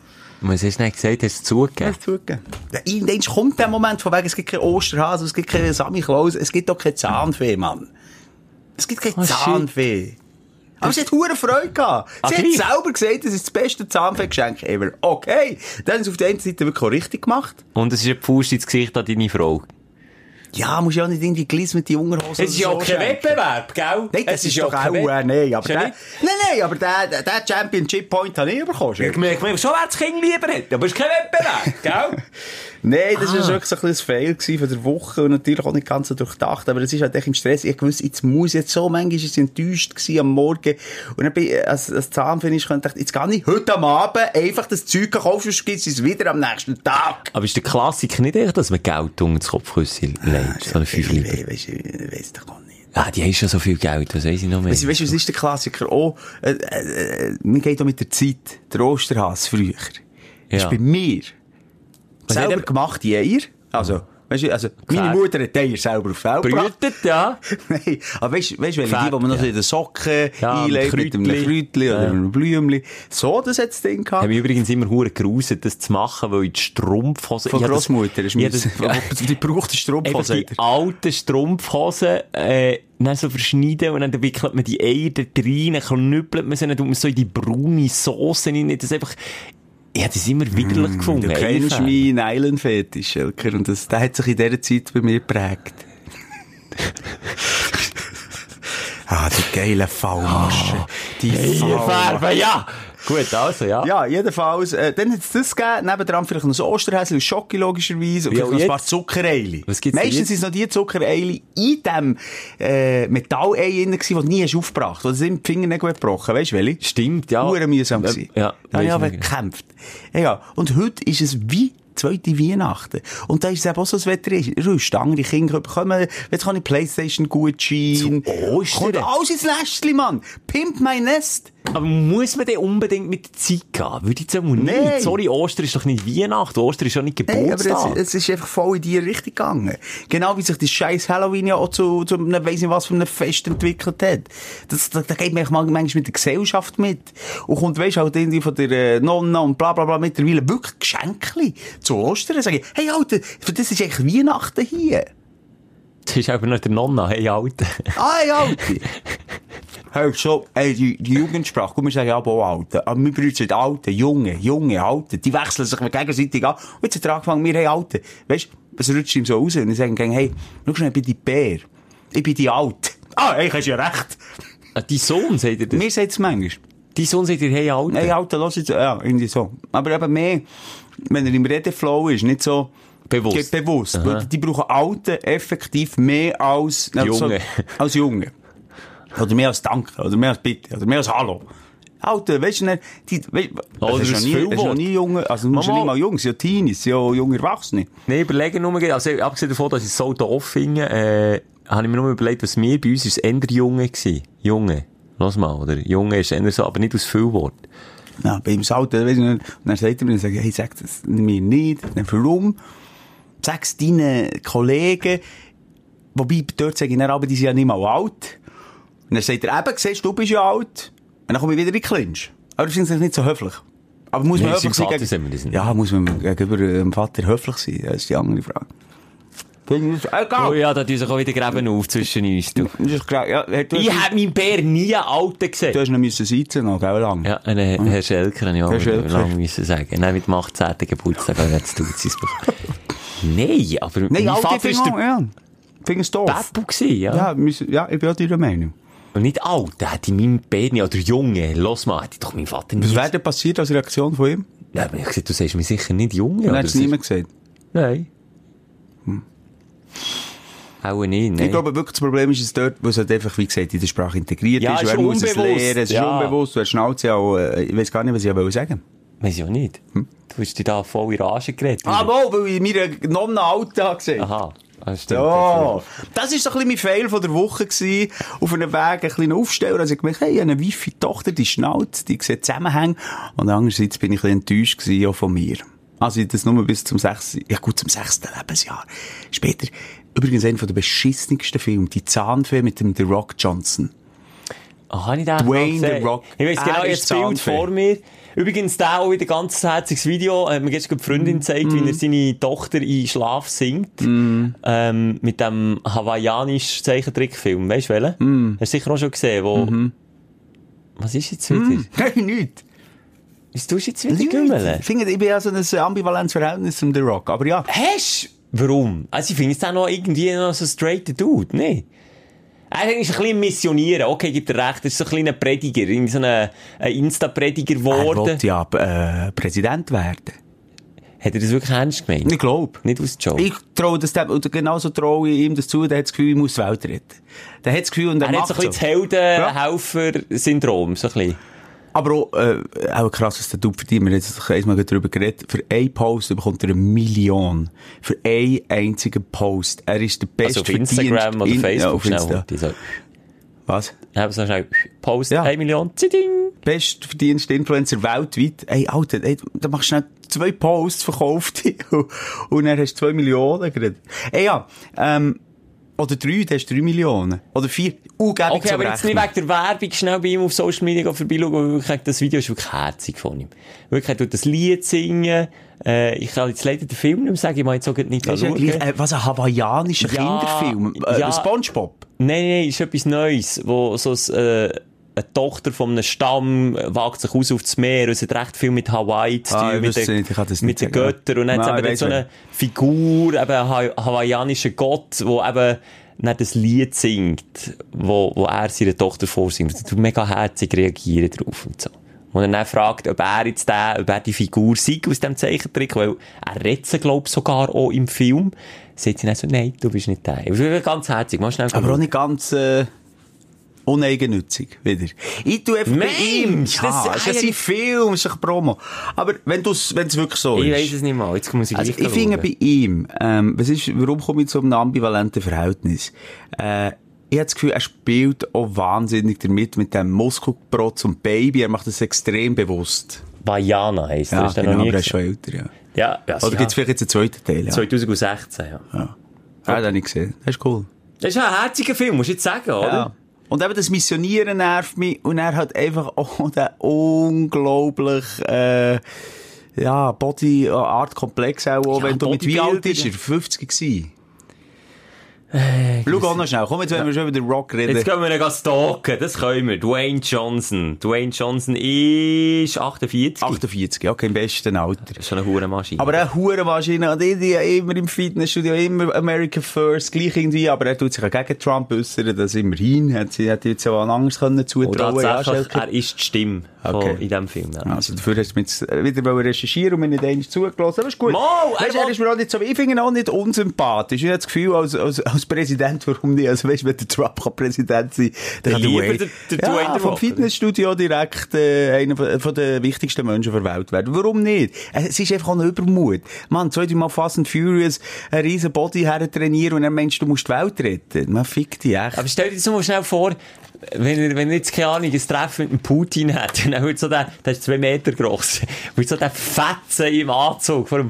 Was hast du nicht gesagt? Hast du zugegeben? Das zugeben. Ja, irgendwann kommt der Moment, von wegen, es gibt keinen Osterhase, es gibt keinen Sammy Klaus, es gibt doch keine Zahnfee, Mann. Es gibt keine Oh, shit. Aber sie hat hure Freude gehabt. Ah, Sie hat gleich? selber gesagt, das ist das beste Zahnfee-Geschenk ever. Okay. Dann haben sie auf der einen Seite wirklich richtig gemacht. Und es ist ein Pfust ins Gesicht an deine Frau. Ja, musst ja auch nicht irgendwie die Unterhosen Es ist ja kein so schenken. Wettbewerb, gell? Nein, das Es ist, ja doch auch, kein äh, nein, aber Ist der, nicht- nein, nein, aber der, der- der Championship Point habe ich bekommen. Ich merke schon, wer das Kind lieber hat. Aber es ist kein Wettbewerb, gell? Nein, das Ah. war wirklich so ein bisschen Fail von der Woche und natürlich auch nicht ganz so durchdacht, aber es ist halt echt im Stress. Ich wusste, jetzt muss ich jetzt so, manchmal ist ich enttäuscht gewesen am Morgen und dann bin ich, als, als Zahnfinish dachte ich, jetzt kann ich heute am Abend einfach das Zeug kaufen, sonst gibt es wieder am nächsten Tag. Aber ist der Klassiker nicht echt, dass man Geld unter das Kopfkissen legt? So eine 5 Liter. Ich weiss, ich weiss doch gar nicht. Ah, die haben schon so viel Geld, was weiss ich noch mehr? Weißt du, was ist der Klassiker? Oh, äh, äh, äh, mir geht auch mit der Zeit. Der Osterhass früher. Ja. ist bei mir. Was selber hat gemacht, die Eier. Also, weißt du, also, meine. Mutter hat die Eier selber auf gebracht. Brütet, ja. Nein, aber weißt du, weißt, welche, die, die man noch so in den Socken Ja, einlegt, mit einem Kräutli. Oder Ja. einem Blümli. So, das hat das Ding Ich gehabt. habe mich übrigens immer hure geruset, das zu machen, weil ich die Strumpfhosen... Von. Das, habe ist das- die braucht die Strumpfhose. die alten Strumpfhosen, äh, dann so verschneiden und dann wickelt man die Eier da rein, knüppelt man sie, dann tut man so in die braune Sauce rein, das einfach, ich habe das immer widerlich gefunden. Mm, Du kennst meinen Island-Fetisch, Schelker, und das, der hat sich in dieser Zeit bei mir geprägt. ah, die geile Fallmasche. die Fallmasche. Farbe, ja! Gut, also, ja. Ja, jedenfalls, äh, dann hat es das gegeben, nebendran vielleicht noch ein Osterhäschen, Schocke logischerweise, und Ja, vielleicht noch ein paar jetzt? Zuckereili. Was gibt's Meistens sind noch die Zuckereili in dem äh, Metallei drin gewesen, die nie hast aufgebracht. Oder sind die Fingernägel gebrochen, weißt du welche? Stimmt, ja. Hure mühsam Äh, gewesen. Ja. Da habe ich weiss aber nicht. gekämpft. Ja, und heute ist es wie zweite Weihnachten. Und da ist es eben auch so, das Wetter ist. Andere Kinder bekommen, jetzt kann ich Playstation Gutschein. Zu Ostern? Kommt alles ins Lästchen, Mann. Pimp mein Nest. Aber muss man denn unbedingt mit der Zeit gehen? Würde ich jetzt einmal nicht. Nein. Sorry, Ostern ist doch nicht Weihnachten. Ostern ist ja nicht Nein, aber Geburtstag. es, es ist einfach voll in die Richtung gegangen. Genau wie sich das scheiß Halloween ja auch zu, zu einem, weiss nicht was, von einem Fest entwickelt hat. Das, da, da geht man manchmal, manchmal mit der Gesellschaft mit. Und kommt, weisst halt irgendwie von der äh, Nonna und bla bla bla mittlerweile wirklich Geschenkli zu Ostern. Sag ich, hey Alter, das ist eigentlich Weihnachten hier. Das ist aber noch der Nonna, hey, Alter. Ah, hey Alter. Hör so, ey, die, die Jugendsprache, guck, wir sagen ja auch Alte. Aber wir benutzen Alte, Junge, Junge, Alte. Die wechseln sich gegenseitig an. Und jetzt hat er angefangen, wir haben Alte. Weißt du, was rutscht ihm so raus? Und ich sage ihm, hey, schau schnell, ich bin die Bär. Ich bin die Alte. Ah, hey, hast ja recht. Ah, Dein Sohn, sagt er das? Mir sagt es manchmal. Dein Sohn sagt dir, hey, Alter. Hey, Alte, lass jetzt, ja, irgendwie so. Aber eben mehr, wenn er im Redeflow ist, nicht so, Bewusst. Geht bewusst. Aha. Weil Die brauchen Alte effektiv mehr als, also, Junge. als Junge. Oder mehr als Danke, oder mehr als Bitte, oder mehr als Hallo. Alte, weißt du nicht, die, weißt, Oder das ist nie, das ist ja Füllwort. nie junge, also, du musst ja nicht mal jung, es sind ja Teenies, ja junge Erwachsene. Nee, überlegen nur, also, abgesehen davon, dass ich es so doof finde, äh, habe ich mir nur überlegt, was mir bei uns ist, eher Junge gewesen. Junge. Lass mal, oder? Junge ist eher so, aber nicht aus Füllwort. Ja, bei ihm Alten, weißt du nicht, und dann sagt er mir, dann sage ich, hey, sag das mir nicht, dann warum? Sag's deinen Kollegen, wobei, dort sage ich dann aber, die sind ja nicht mal alt. Und dann sagt er, eben, siehst du, bist ja alt. Und dann komme ich wieder in den Clinch. Aber das ich nicht so höflich. Aber muss man Nee, höflich sein? Vater sind wir das nicht. Ja, muss man gegenüber dem Vater höflich sein? Das ist die andere Frage. Ich, egal. Oh ja, da tun sich auch wieder Gräben auf zwischen uns, du. Ist ja, du, Ich habe meinen Bär nie Alten gesehen. du hast noch müssen sitzen, noch, gell, lang. Ja, einen Herr Schelker auch Herr Schelker. lange müssen sagen. Nein, mit dem 18. Geburtstag habe ich jetzt bekommen. Nein, aber Nein, mein Vater ist ich der ja. Finde es doof. Beppo ja. Ja, müssen, ja, ich bin auch deiner Meinung. Und nicht alt, der hätte meinen Bär nicht, oder Junge, los mal, hätte doch mein Vater nicht. Was wäre denn passiert als Reaktion von ihm? Ja, aber ich gesagt, du sagst mir sicher nicht Junge, Dann Das ist- niemand gesagt. Nein. Auch nicht, nein. Ich glaube wirklich, das Problem ist es dort, wo es halt einfach, wie gesagt, in der Sprache integriert Ja, ist. ist Und er muss es unbewusst, lernen. Es ist ja. unbewusst. Du hast Schnauze auch, ich weiß gar nicht, was ich wollte sagen. Weiß ich auch nicht. Du hast dich da voll in Rage geredet. Ah, wohl, weil ich mir Nonna Alta gesehen. Aha. Ah, stimmt. Ja, das war so ein bisschen mein Fail von der Woche gewesen. Auf einem Weg ein bisschen aufstellen. Also ich gemerkt, hey, ich habe eine weife Tochter, die schnauzt, die sieht Zusammenhänge. Und andererseits bin ich ein bisschen enttäuscht gewesen, auch von mir. Also das nur bis zum sechsten, ja gut, zum sechsten Lebensjahr. Später, übrigens einer der beschissensten Filme, die Zahnfee mit dem The Rock Johnson. Ah, habe ich den Dwayne The? Rock. Ich weiss genau, jetzt das Bild vor mir. Übrigens, der auch wieder ganz herziges Video, hat mir gestern die Mm. Freundin gezeigt, wie er seine Tochter in Schlaf singt. Mm. Ähm, mit dem hawaiianischen Zeichentrickfilm. Weißt du welchen? Mm. Hast du sicher auch schon gesehen, wo... Mhm. Was ist jetzt wieder? Nein, nicht. Was tust du jetzt wieder gümmeln? Ich finde, ich bin ja so ein ambivalentes Verhältnis zum The Rock. Aber ja. Hast Warum? Also ich finde es auch noch irgendwie noch so ein straighter Dude, ne? Er ist ein bisschen missionieren. Okay, gibt er recht. Er ist so ein kleiner Prediger. Irgendwie so ein, ein Insta-Prediger Er geworden. wollte ja äh, Präsident werden. Hat er das wirklich ernst gemeint? Ich glaube. Nicht aus Joke. Ich traue das dem, oder genauso traue ich ihm das zu, der hat das Gefühl, ich muss die Welt retten. Der hat das Gefühl, und er, er macht hat so ein bisschen so. das Helden-Helfer-Syndrom. So ein bisschen. Aber auch, äh, auch krass, was der Typ verdient. Wir haben jetzt einmal darüber geredet. Für einen Post bekommt er eine Million. Für einen einzigen Post. Er ist der beste Also auf Instagram oder in- Facebook Ja, auf. Insta. Was? haben so schnell Post, Ja. 1 Million, ziding. Bestverdienste Influencer weltweit. Ey, Alter, ey, da machst du schnell zwei Posts, verkauft und, dann hast du zwei Millionen gerade. Ey, ja, ähm, oder drei, dann hast du drei Millionen. Oder vier. Ungäbig Okay, aber jetzt nicht wegen der Werbung schnell bei ihm auf Social Media vorbeischauen, weil wirklich, das Video ist wirklich herzig von ihm. Wirklich, er tut das Lied singen, äh, ich kann jetzt leider den Film nicht mehr sagen, ich meine jetzt auch nicht ja schauen. gleich, äh, was, ein hawaiianischer Ja, Kinderfilm? Äh, ja. Spongebob? Nein, nein, ist etwas Neues, wo so ein, äh, eine Tochter von einem Stamm wagt sich aus aufs Meer, und es hat recht viel mit Hawaii zu tun, Ah, ich mit, den, ich mit den. Göttern. Und dann hat ich es weiss so eine Figur, eben ein ha hawaiianischer Gott, wo eben nicht das Lied singt, wo, wo er seiner Tochter vorsingt. Und mega herzig reagieren drauf und so. Und er dann fragt, ob er jetzt der, ob er die Figur sei aus dem Zeichentrick, weil er redet sie, glaub sogar auch im Film. Sagt sie dann so, nein, du bist nicht der. Das ist ganz herzig, mal schnell Aber auch nicht ganz, äh, uneigennützig, wieder. Ich tu einfach bei ihm. Mensch, Ja, das- das ist ja sein Film, ist ein Promo. Aber wenn es wirklich so Ich ist. weiss es nicht mal, jetzt muss ich Also, ich finde bei ihm, ähm, was ist, warum komme ich zu einem ambivalenten Verhältnis? Äh, ich habe das Gefühl, er spielt auch wahnsinnig damit, mit dem Muskelprotz und Baby. Er macht das extrem bewusst. Vajana heisst Ja, ist der genau, aber er ist schon älter, ja. Ja, ja, Oder ja. gibt's vielleicht jetzt einen zweiten Teil, ja? 2016, ja. Ja, ja den habe ich gesehen. Das ist cool. Das ist ja ein herziger Film, musst du jetzt sagen, oder? Ja. Und eben das Missionieren nervt mich und er hat einfach auch den unglaublich, äh, ja, Body Art Komplex auch, Ja, wenn du mit wie alt ist er? 50 gewesen. Äh, Schau auch noch schnell. Komm, jetzt wenn wir schon über den Rock reden. Jetzt können wir ihn stalken, das können wir. Dwayne Johnson. Dwayne Johnson ist 48. 48, okay, im besten Alter. Das ist schon eine Hurenmaschine. Aber eine Hurenmaschine und ich, immer im Fitnessstudio, immer America First, gleich irgendwie, aber er tut sich auch gegen Trump äußern, dass immerhin, hat sie, hat jetzt auch anderes können zutrauen. Ja, tatsächlich, Schelke. er ist die Stimme Okay. in diesem Film. Ja. Also dafür hast du mich wieder wollen recherchieren und mir nicht einmal zugelassen. Aber ist gut. Mal, weißt, er ist mir auch nicht so, ich finde ihn auch nicht unsympathisch. Ich habe das Gefühl, als, als, als Präsident, warum nicht? Also weißt, wenn der Trump kann Präsident sein dann kann Lieber Wayne- der- der Dwayne ja, vom Fitnessstudio direkt äh, einer von, von den wichtigsten Menschen der Welt werden. Warum nicht? Es ist einfach auch ein Übermut. Mann, zwei, drei Mal Fast and Furious, ein riesen Body her trainieren und dann meinst du, du musst die Welt retten. Man fickt die echt. Aber stell dir das mal schnell vor, wenn er, wenn er jetzt, keine Ahnung, ein Treffen mit dem Putin hat, dann wird so der, der ist zwei Meter groß, wird so der Fetzen im Anzug vor dem,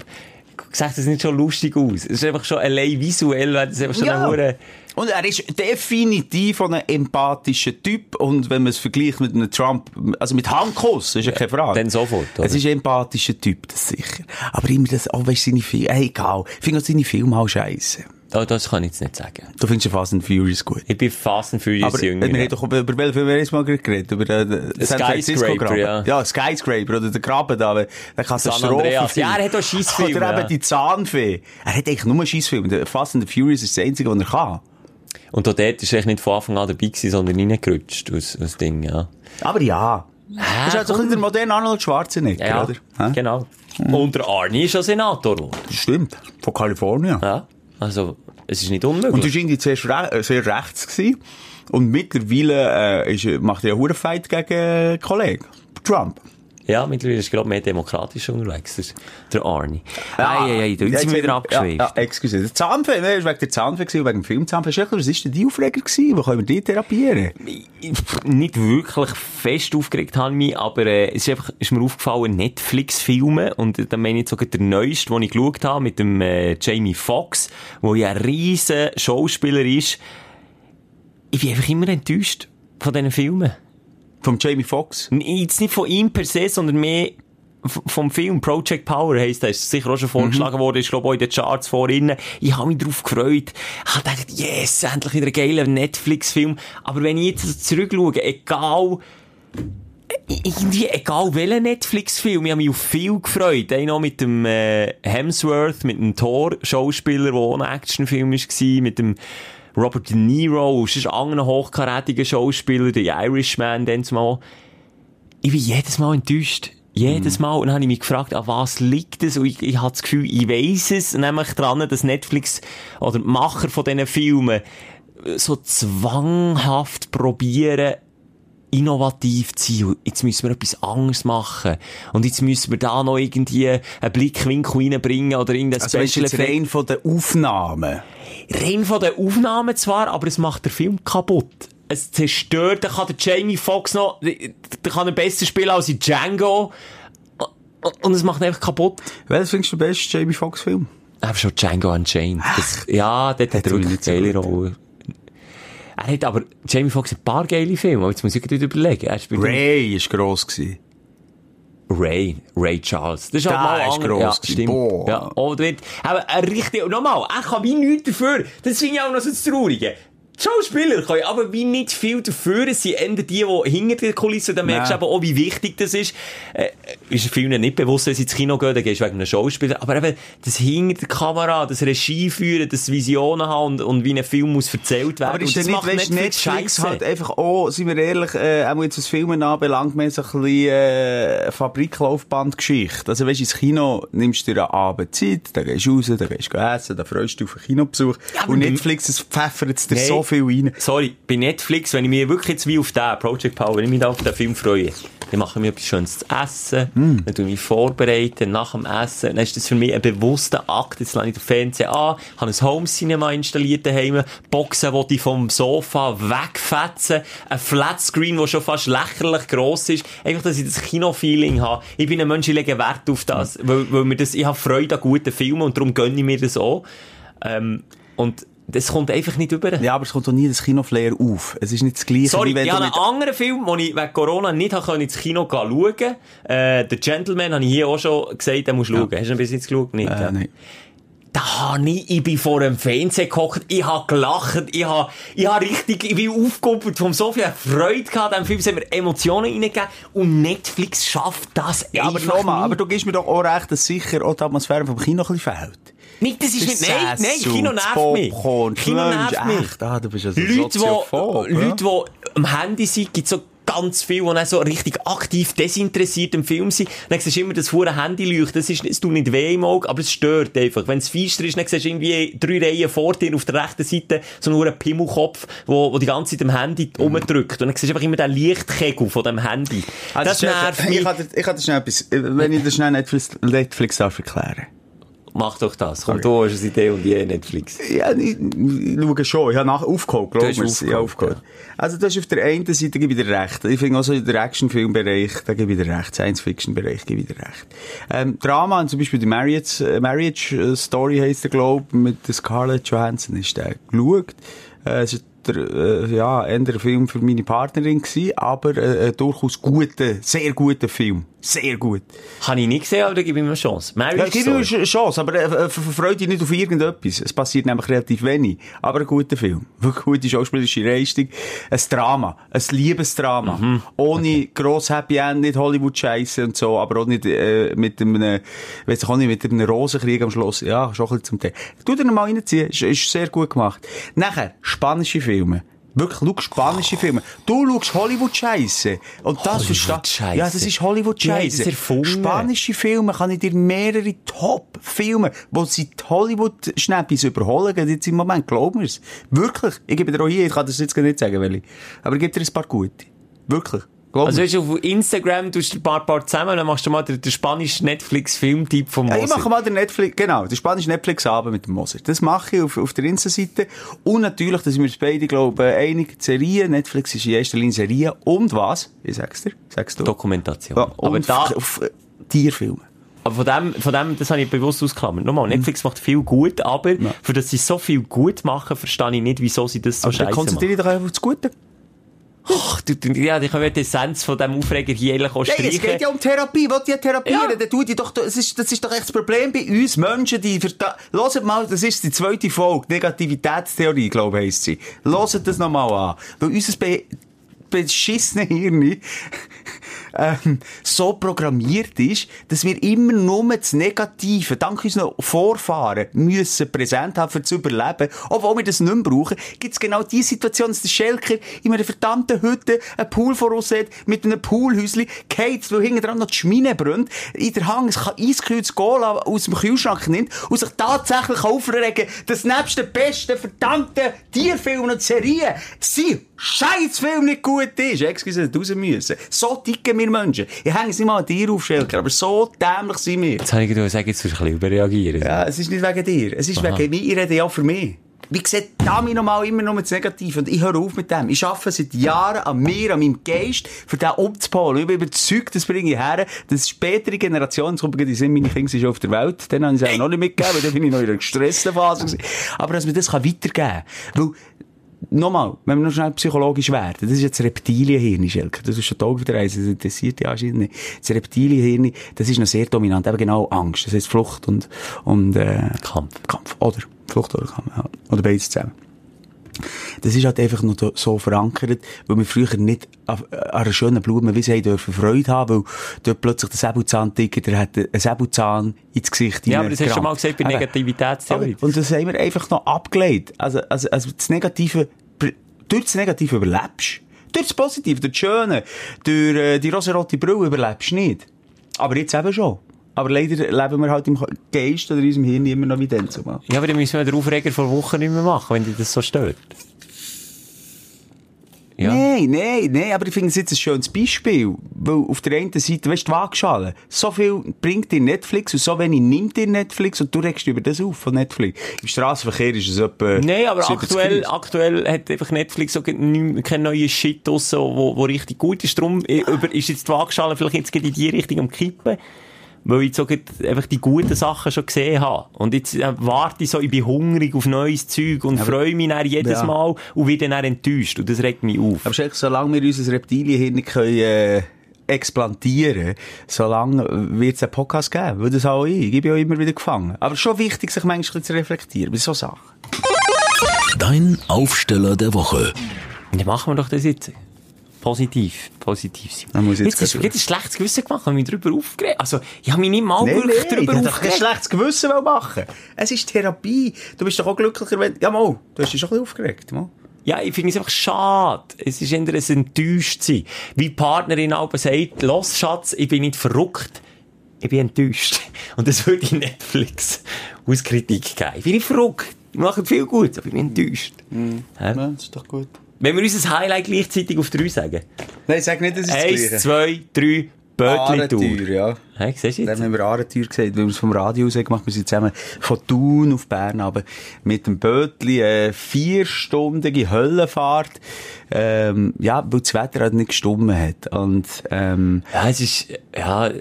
gesagt, das nicht schon lustig aus. Es ist einfach schon allein visuell, wäre das einfach schon Ja. eine Hure, Und er ist definitiv ein empathischer Typ. Und wenn man es vergleicht mit einem Trump, also mit Handkuss, ist ja keine Frage. dann sofort, oder? Es ist ein empathischer Typ, das sicher. Aber immer das, oh, weißt du, seine Filme, ey, egal. Ich finde auch seine Filme auch scheiße. Oh, das kann ich jetzt nicht sagen. Du findest ja Fast and Furious gut. Ich bin Fast and Furious Aber äh, jünger. wir haben doch über, über welchen Film haben mal geredet? Über den, den San Francisco ja. Ja, Skyscraper oder der Graben da, der San Katastrophenfilm. Andreas. Ja, er hat auch Scheissfilme, Oder eben ja. die Zahnfee. Er hat eigentlich nur Scheissfilme. Fast and Furious ist das Einzige, was er kann. Und auch dort ist er nicht von Anfang an dabei gewesen, sondern reingerutscht aus, aus Ding, ja. Aber ja. Das ist halt so ein bisschen der moderne Arnold Schwarzenegger, Ja, oder? Hä? genau. Und der Arnie ist schon Senator geworden. Stimmt. Von Kalifornien. Ja. Also, es ist nicht unmöglich. Und du warst zuerst re äh, sehr rechts gewesen. Und mittlerweile äh, ist, macht er einen Hurenfight gegen Kollegen. Trump. Ja, mittlerweile ist gerade mehr demokratisch unterwegs, der, der Arnie. Ei, ei, ei, da sind wir wieder abgeschweift. Ja, ja, excuse. Der Zahnfee, ne, ist wegen der Zahnfee gewesen, wegen dem Film Zahnfee. Was ist denn die Aufreger gewesen? Wo können wir die therapieren? Nicht wirklich fest aufgeregt habe ich mich, aber äh, es ist einfach, ist mir aufgefallen, Netflix-Filme, und äh, da meine ich sogar der neueste, den ich geschaut habe, mit dem äh, Jamie Foxx, wo ja ein riesen Schauspieler ist. Ich bin einfach immer enttäuscht von diesen Filmen. Vom Jamie Foxx. Jetzt nicht von ihm per se, sondern mehr vom Film Project Power heisst das. Ist sicher auch schon vorgeschlagen worden, ist glaube ich auch in den Charts vorhin. Ich habe mich darauf gefreut. Ich habe gedacht, yes, endlich wieder ein geiler Netflix-Film. Aber wenn ich jetzt zurückschaue, egal, irgendwie, egal welcher Netflix-Film, ich habe mich auf viel gefreut. Einen noch mit dem äh, Hemsworth, mit dem Thor-Schauspieler, der auch ein Actionfilm war, mit dem Robert De Niro, und sonst anderen hochkarätigen Schauspieler, der Irishman, dann mal. Ich bin jedes Mal enttäuscht. Jedes Mal. Und dann habe ich mich gefragt, an was liegt es? Und ich, ich habe das Gefühl, ich weiss es, nämlich dran, dass Netflix oder die Macher von diesen Filmen so zwanghaft probieren, innovativ zu sein. Jetzt müssen wir etwas anderes machen. Und jetzt müssen wir da noch irgendwie einen Blickwinkel reinbringen oder irgendein Also, jetzt Effekt. rein von den Aufnahmen. Rein von den Aufnahmen zwar, aber es macht den Film kaputt. Es zerstört, da kann der Jamie Foxx noch, da kann er besser spielen als in Django. Und es macht ihn einfach kaputt. Welches findest du den besten Jamie Foxx Film? Aber schon Django Unchained. Das, ja, dort hat er wirklich geile Rolle. Er hat aber, Jamie Foxx hat ein paar geile Filme, aber jetzt muss ich gerade überlegen. Er Ray war gross. Gewesen. Ray, Ray Charles. Das ist auch mal ist gross Ja, stimmt. Boah. Ja, oh, dort, aber ein richtig, nochmal, er kann wie nichts dafür. Das finde ich auch noch so das Traurige. Schauspieler können aber wie nicht viel dafür. Sind eher die, die hinter der Kulisse, dann merkst du aber auch, wie wichtig das ist. Äh, ist vielen nicht bewusst, wenn sie ins Kino gehen, dann gehst du wegen einem Schauspieler. Aber eben, das hinter der Kamera, das Regie führen, das Visionen haben und, und wie ein Film muss erzählt werden. Aber ist das nicht, weißt, Netflix halt einfach auch, sind wir ehrlich, äh, auch jetzt was Filmen anbelangt, mehr so ein bisschen, äh, Fabriklaufbandgeschichte. Also weisst, ins Kino nimmst du dir Abend Zeit, dann gehst du raus, dann gehst du essen, dann freust du dich auf einen Kinobesuch. aber Und Netflix, es pfeffert dir so viel rein. Sorry, bei Netflix, wenn ich mich wirklich jetzt wie auf den Project Power, wenn ich mich da auf den Film freue, dann mache ich mir etwas Schönes zu essen, Hm. dann tue ich mich vorbereiten, nach dem Essen, dann ist das für mich ein bewusster Akt, jetzt lasse ich den Fernseher an, habe ein Home Cinema installiert daheim, Boxen, die ich vom Sofa wegfetzen, ein Flatscreen, der schon fast lächerlich gross ist, einfach, dass ich das Kino-Feeling habe. Ich bin ein Mensch, ich lege Wert auf das, weil, weil mir das, ich habe Freude an guten Filmen und darum gönne ich mir das auch. Ähm, und das kommt einfach nicht über. Ja, aber es kommt doch nie das Kinoflair auf. Es ist nicht das Gleiche, Sorry, wie wenn ich habe einen anderen Film, den ich wegen Corona nicht habe können ins Kino schauen äh, The Gentleman habe ich hier auch schon gesagt, den musst du schauen. Hast du ihn bis jetzt geschaut? Nicht, Äh, ja. nein. Da habe ich, ich bin vor dem Fernseher gehockt, ich habe gelacht, ich habe, ich habe richtig, ich bin aufgekuppelt vom so viel Freude gehabt, dem Film, haben mir Emotionen reingegeben und Netflix schafft das Ja, aber einfach nochmal, nicht. aber du gibst mir doch auch recht, dass sicher auch die Atmosphäre vom Kino ein bisschen fehlt. Nicht, das ist nicht, nein, nein, Kino das nervt mich. Kino nervt mich. Echt, ah, du bist also Leute, die, ja? Leute, die am Handy sind, gibt so ganz viel, die dann so richtig aktiv desinteressiert im Film sind. Dann siehst du immer das vorne Handy leuchten. Das ist, es tut nicht weh im Auge, aber es stört einfach. Wenn es feister ist, dann siehst du irgendwie drei Reihen vor dir auf der rechten Seite so nur einen Pimmelkopf, wo, wo die ganze Zeit am Handy Mhm. rumdrückt. Und dann siehst du einfach immer den Lichtkegel von dem Handy. Also, das nervt Ich mich. ich kann dir schnell etwas, wenn ich das schnell Netflix, Netflix darf erklären. Mach doch das. Komm, du hast eine Idee und je Netflix. Ja, ich, ich schaue schon. Ich habe nach aufgeholt, glaub Du hast mir's. aufgeholt, Ich aufgeholt. Also, das ist auf der einen Seite, gebe ich dir recht. Ich finde auch so in der Actionfilmbereich, da gebe ich dir recht. Science-Fiction-Bereich gebe ich dir recht. Ähm, Drama, zum Beispiel die Marriage, äh, Marriage äh, Story heisst der, glaub, mit der Scarlett Johansson ist der geschaut. Äh, es ist der, äh, ja, eher ein Film für meine Partnerin gewesen, aber äh, durchaus guter, sehr guter Film. Sehr gut. Habe ich nicht gesehen, aber da gebe ich ihm eine Chance. Marriage Ja, Story. nur eine Chance, aber äh, ver- verfreut dich nicht auf irgendetwas. Es passiert nämlich relativ wenig. Aber ein guter Film. Wirklich gute schauspielerische Leistung. Ein Drama. Ein Liebesdrama. Mhm. Ohne gross Happy End, nicht Hollywood-Scheiße und so, aber auch nicht äh, mit einem, weiss ich auch nicht, mit einem Rosenkrieg am Schluss. Ja, schon ein bisschen zum Teil. Tu dir mal reinziehen. Ist, ist sehr gut gemacht. Nachher, spanische Filme. Wirklich, schau spanische Filme. Du schaust Hollywood-Scheiße. Und das verstehst Hollywood-Scheisse. Ja, das ist Hollywood-Scheiße. Spanische Filme kann ich dir mehrere Top-Filme, wo sie die Hollywood-Schnäppis überholen, jetzt im Moment, glaub mir's. Wirklich. Ich gebe dir auch hier, ich kann das jetzt gar nicht sagen, welche. Aber ich gebe dir ein paar gute. Wirklich. Glaub Also, weißt du, auf Instagram tust du ein paar, paar zusammen, dann machst du mal den, den spanischen Netflix-Filmtyp vom Ja, ich Moser. mache mal den Netflix, genau, den spanischen Netflix-Abend mit dem Moser. Das mache ich auf, auf der Insta-Seite. Und natürlich, dass wir uns beide, glaube ich, einig, die Serie. Netflix ist in erster Linie Serie. Und was? Ich sag's dir. Sagst du? Dokumentation. Ja, aber da, auf, äh, Tierfilme. aber von dem, von dem, das habe ich bewusst ausgeklammert. Nochmal, Netflix macht viel gut, aber für das sie so viel gut machen, verstehe ich nicht, wieso sie das so Aber scheiße machen. konzentriere dich doch einfach auf das Gute. Ach, du, du, ja, ich kann die Essenz von dem Aufreger hier eigentlich auch Nein, es streichen. geht ja um Therapie. Wollt ihr therapieren? Ja. Dann tu die doch, das ist, das ist doch echt das Problem bei uns Menschen, die, verda- Hört mal, das ist die zweite Folge, Negativitätstheorie, glaube ich, heisst sie. Hört das nochmal an. Weil unser be beschissene Hirn ähm, so programmiert ist, dass wir immer nur das Negative, dank unseren Vorfahren, müssen präsent haben, um zu überleben. Obwohl wir das nicht mehr brauchen, gibt es genau die Situation, dass der Schelker in einer verdammten Hütte einen Pool voraus hat, mit einem Poolhäuschen, geht, weil hinten dran noch die Schmine brennt, in der Hang ein eiskühltes Cola aus dem Kühlschrank nimmt und sich tatsächlich aufregen, dass nebst den besten verdammten Tierfilmen und Serien sein Scheißfilm nicht gut ist. Excuse, raus müssen. So dicken wir Menschen. Ich hänge es nicht mal an dir auf, Schelker, aber so dämlich sind wir. Jetzt habe ich gedacht, sag jetzt ein bisschen überreagieren. Ja, es ist nicht wegen dir. Es ist Aha. wegen mir. Ich rede ja für mich. Wie gesagt, da mich nochmal immer nur das Negative. Und ich höre auf mit dem. Ich arbeite seit Jahren an mir, an meinem Geist, für den umzupolen. Ich bin überzeugt, das bringe ich her, dass spätere Generationen, zum Beispiel, die sind meine Kinder sind schon auf der Welt, dann haben sie auch noch nicht mitgegeben, weil dann bin ich noch in einer gestressten Phase. gewesen. Aber dass man das kann weitergeben kann. Weil, Nochmal, wenn wir noch schnell psychologisch werden, das ist jetzt das Reptilienhirn, Schelker. Das ist schon Tag wieder eins, das interessiert dich anscheinend nicht. Das Reptilienhirn, das ist noch sehr dominant, eben genau Angst. Das heißt Flucht und, und, äh, Kampf. Kampf. Oder Flucht oder Kampf, ja. Oder beides zusammen. Das ist halt einfach noch so verankert, weil wir früher nicht an, an einer schönen Blume, wie sie haben, dürfen Freude haben, weil dort plötzlich der Säbelzahntiger, der hat einen Säbelzahn ins Gesicht Ja, aber das hast du schon mal gesagt bei. Negativitätstheorie. Und das haben wir einfach noch abgelegt. Also, also, also das Negative, durch das Negative überlebst. Durch das Positive, durch das Schöne, durch äh, die rosarote Brille überlebst du nicht. Aber jetzt eben schon. Aber leider leben wir halt im Geist oder in unserem Hirn immer noch wie dann zumal. Ja, aber dann müssen wir den Aufreger vor Wochen nicht mehr machen, wenn dich das so stört. Ja. Nein, nein, nein, aber ich finde es jetzt ein schönes Beispiel. Weil auf der einen Seite, weißt du, Waagschale, so viel bringt dir Netflix und so wenig nimmt dir Netflix und du regst über das auf von Netflix. Im Straßenverkehr ist es etwa... Nein, aber 70 aktuell, aktuell hat einfach Netflix so keinen kein neuen Shit draussen, wo, wo richtig gut ist. Darum äh, über, ist jetzt die Waagschale vielleicht jetzt in die Richtung am Kippen. Weil ich so einfach die guten Sachen schon gesehen habe. Und jetzt äh, warte ich so, ich bin hungrig auf neues Zeug und freue mich dann jedes Ja. Mal und werde dann enttäuscht. Und das regt mich auf. Aber Schelke, solange wir unser Reptilienhirn nicht können, äh, explantieren solange wird es einen Podcast geben. Weil das auch ich. Ich bin ja immer wieder gefangen. Aber schon wichtig, sich manchmal zu reflektieren bei so Sachen. Dein Aufsteller der Woche. Dann machen wir doch das jetzt. Positiv. Positiv sein. Dann muss ich jetzt jetzt hast du ein schlechtes Gewissen gemacht, ich habe mich darüber aufgeregt. Also, ich habe mich nicht mal Nein, wirklich ich darüber kein aufgeregt. schlechtes Gewissen machen. Es ist Therapie. Du bist doch auch glücklicher, wenn... Ja, mal, du hast dich schon ein bisschen aufgeregt. Mal. Ja, ich finde es einfach schade. Es ist eher ein Enttäuschtsein. Wie die Partnerin aber sagt, los Schatz, ich bin nicht verrückt, ich bin enttäuscht. Und das würde ich Netflix aus Kritik geben. Ich bin nicht verrückt. Die machen viel gut, aber ich bin enttäuscht. Hä? Ja, das ist doch gut. Wenn wir unser Highlight gleichzeitig auf drei sagen. Nein, sag nicht, das ist das Eins, zwei, drei, Bötli-Tour. Ja. Hä, siehst du Dann haben wir Aarenteuer gesagt, weil wir es vom Radio aus haben gemacht Wir sind zusammen von Thun auf Bern, aber mit dem Bötli, äh, vierstündige Höllenfahrt, ähm, ja, weil das Wetter halt nicht gestummen hat. Und, ähm, Ja, es ist, ja,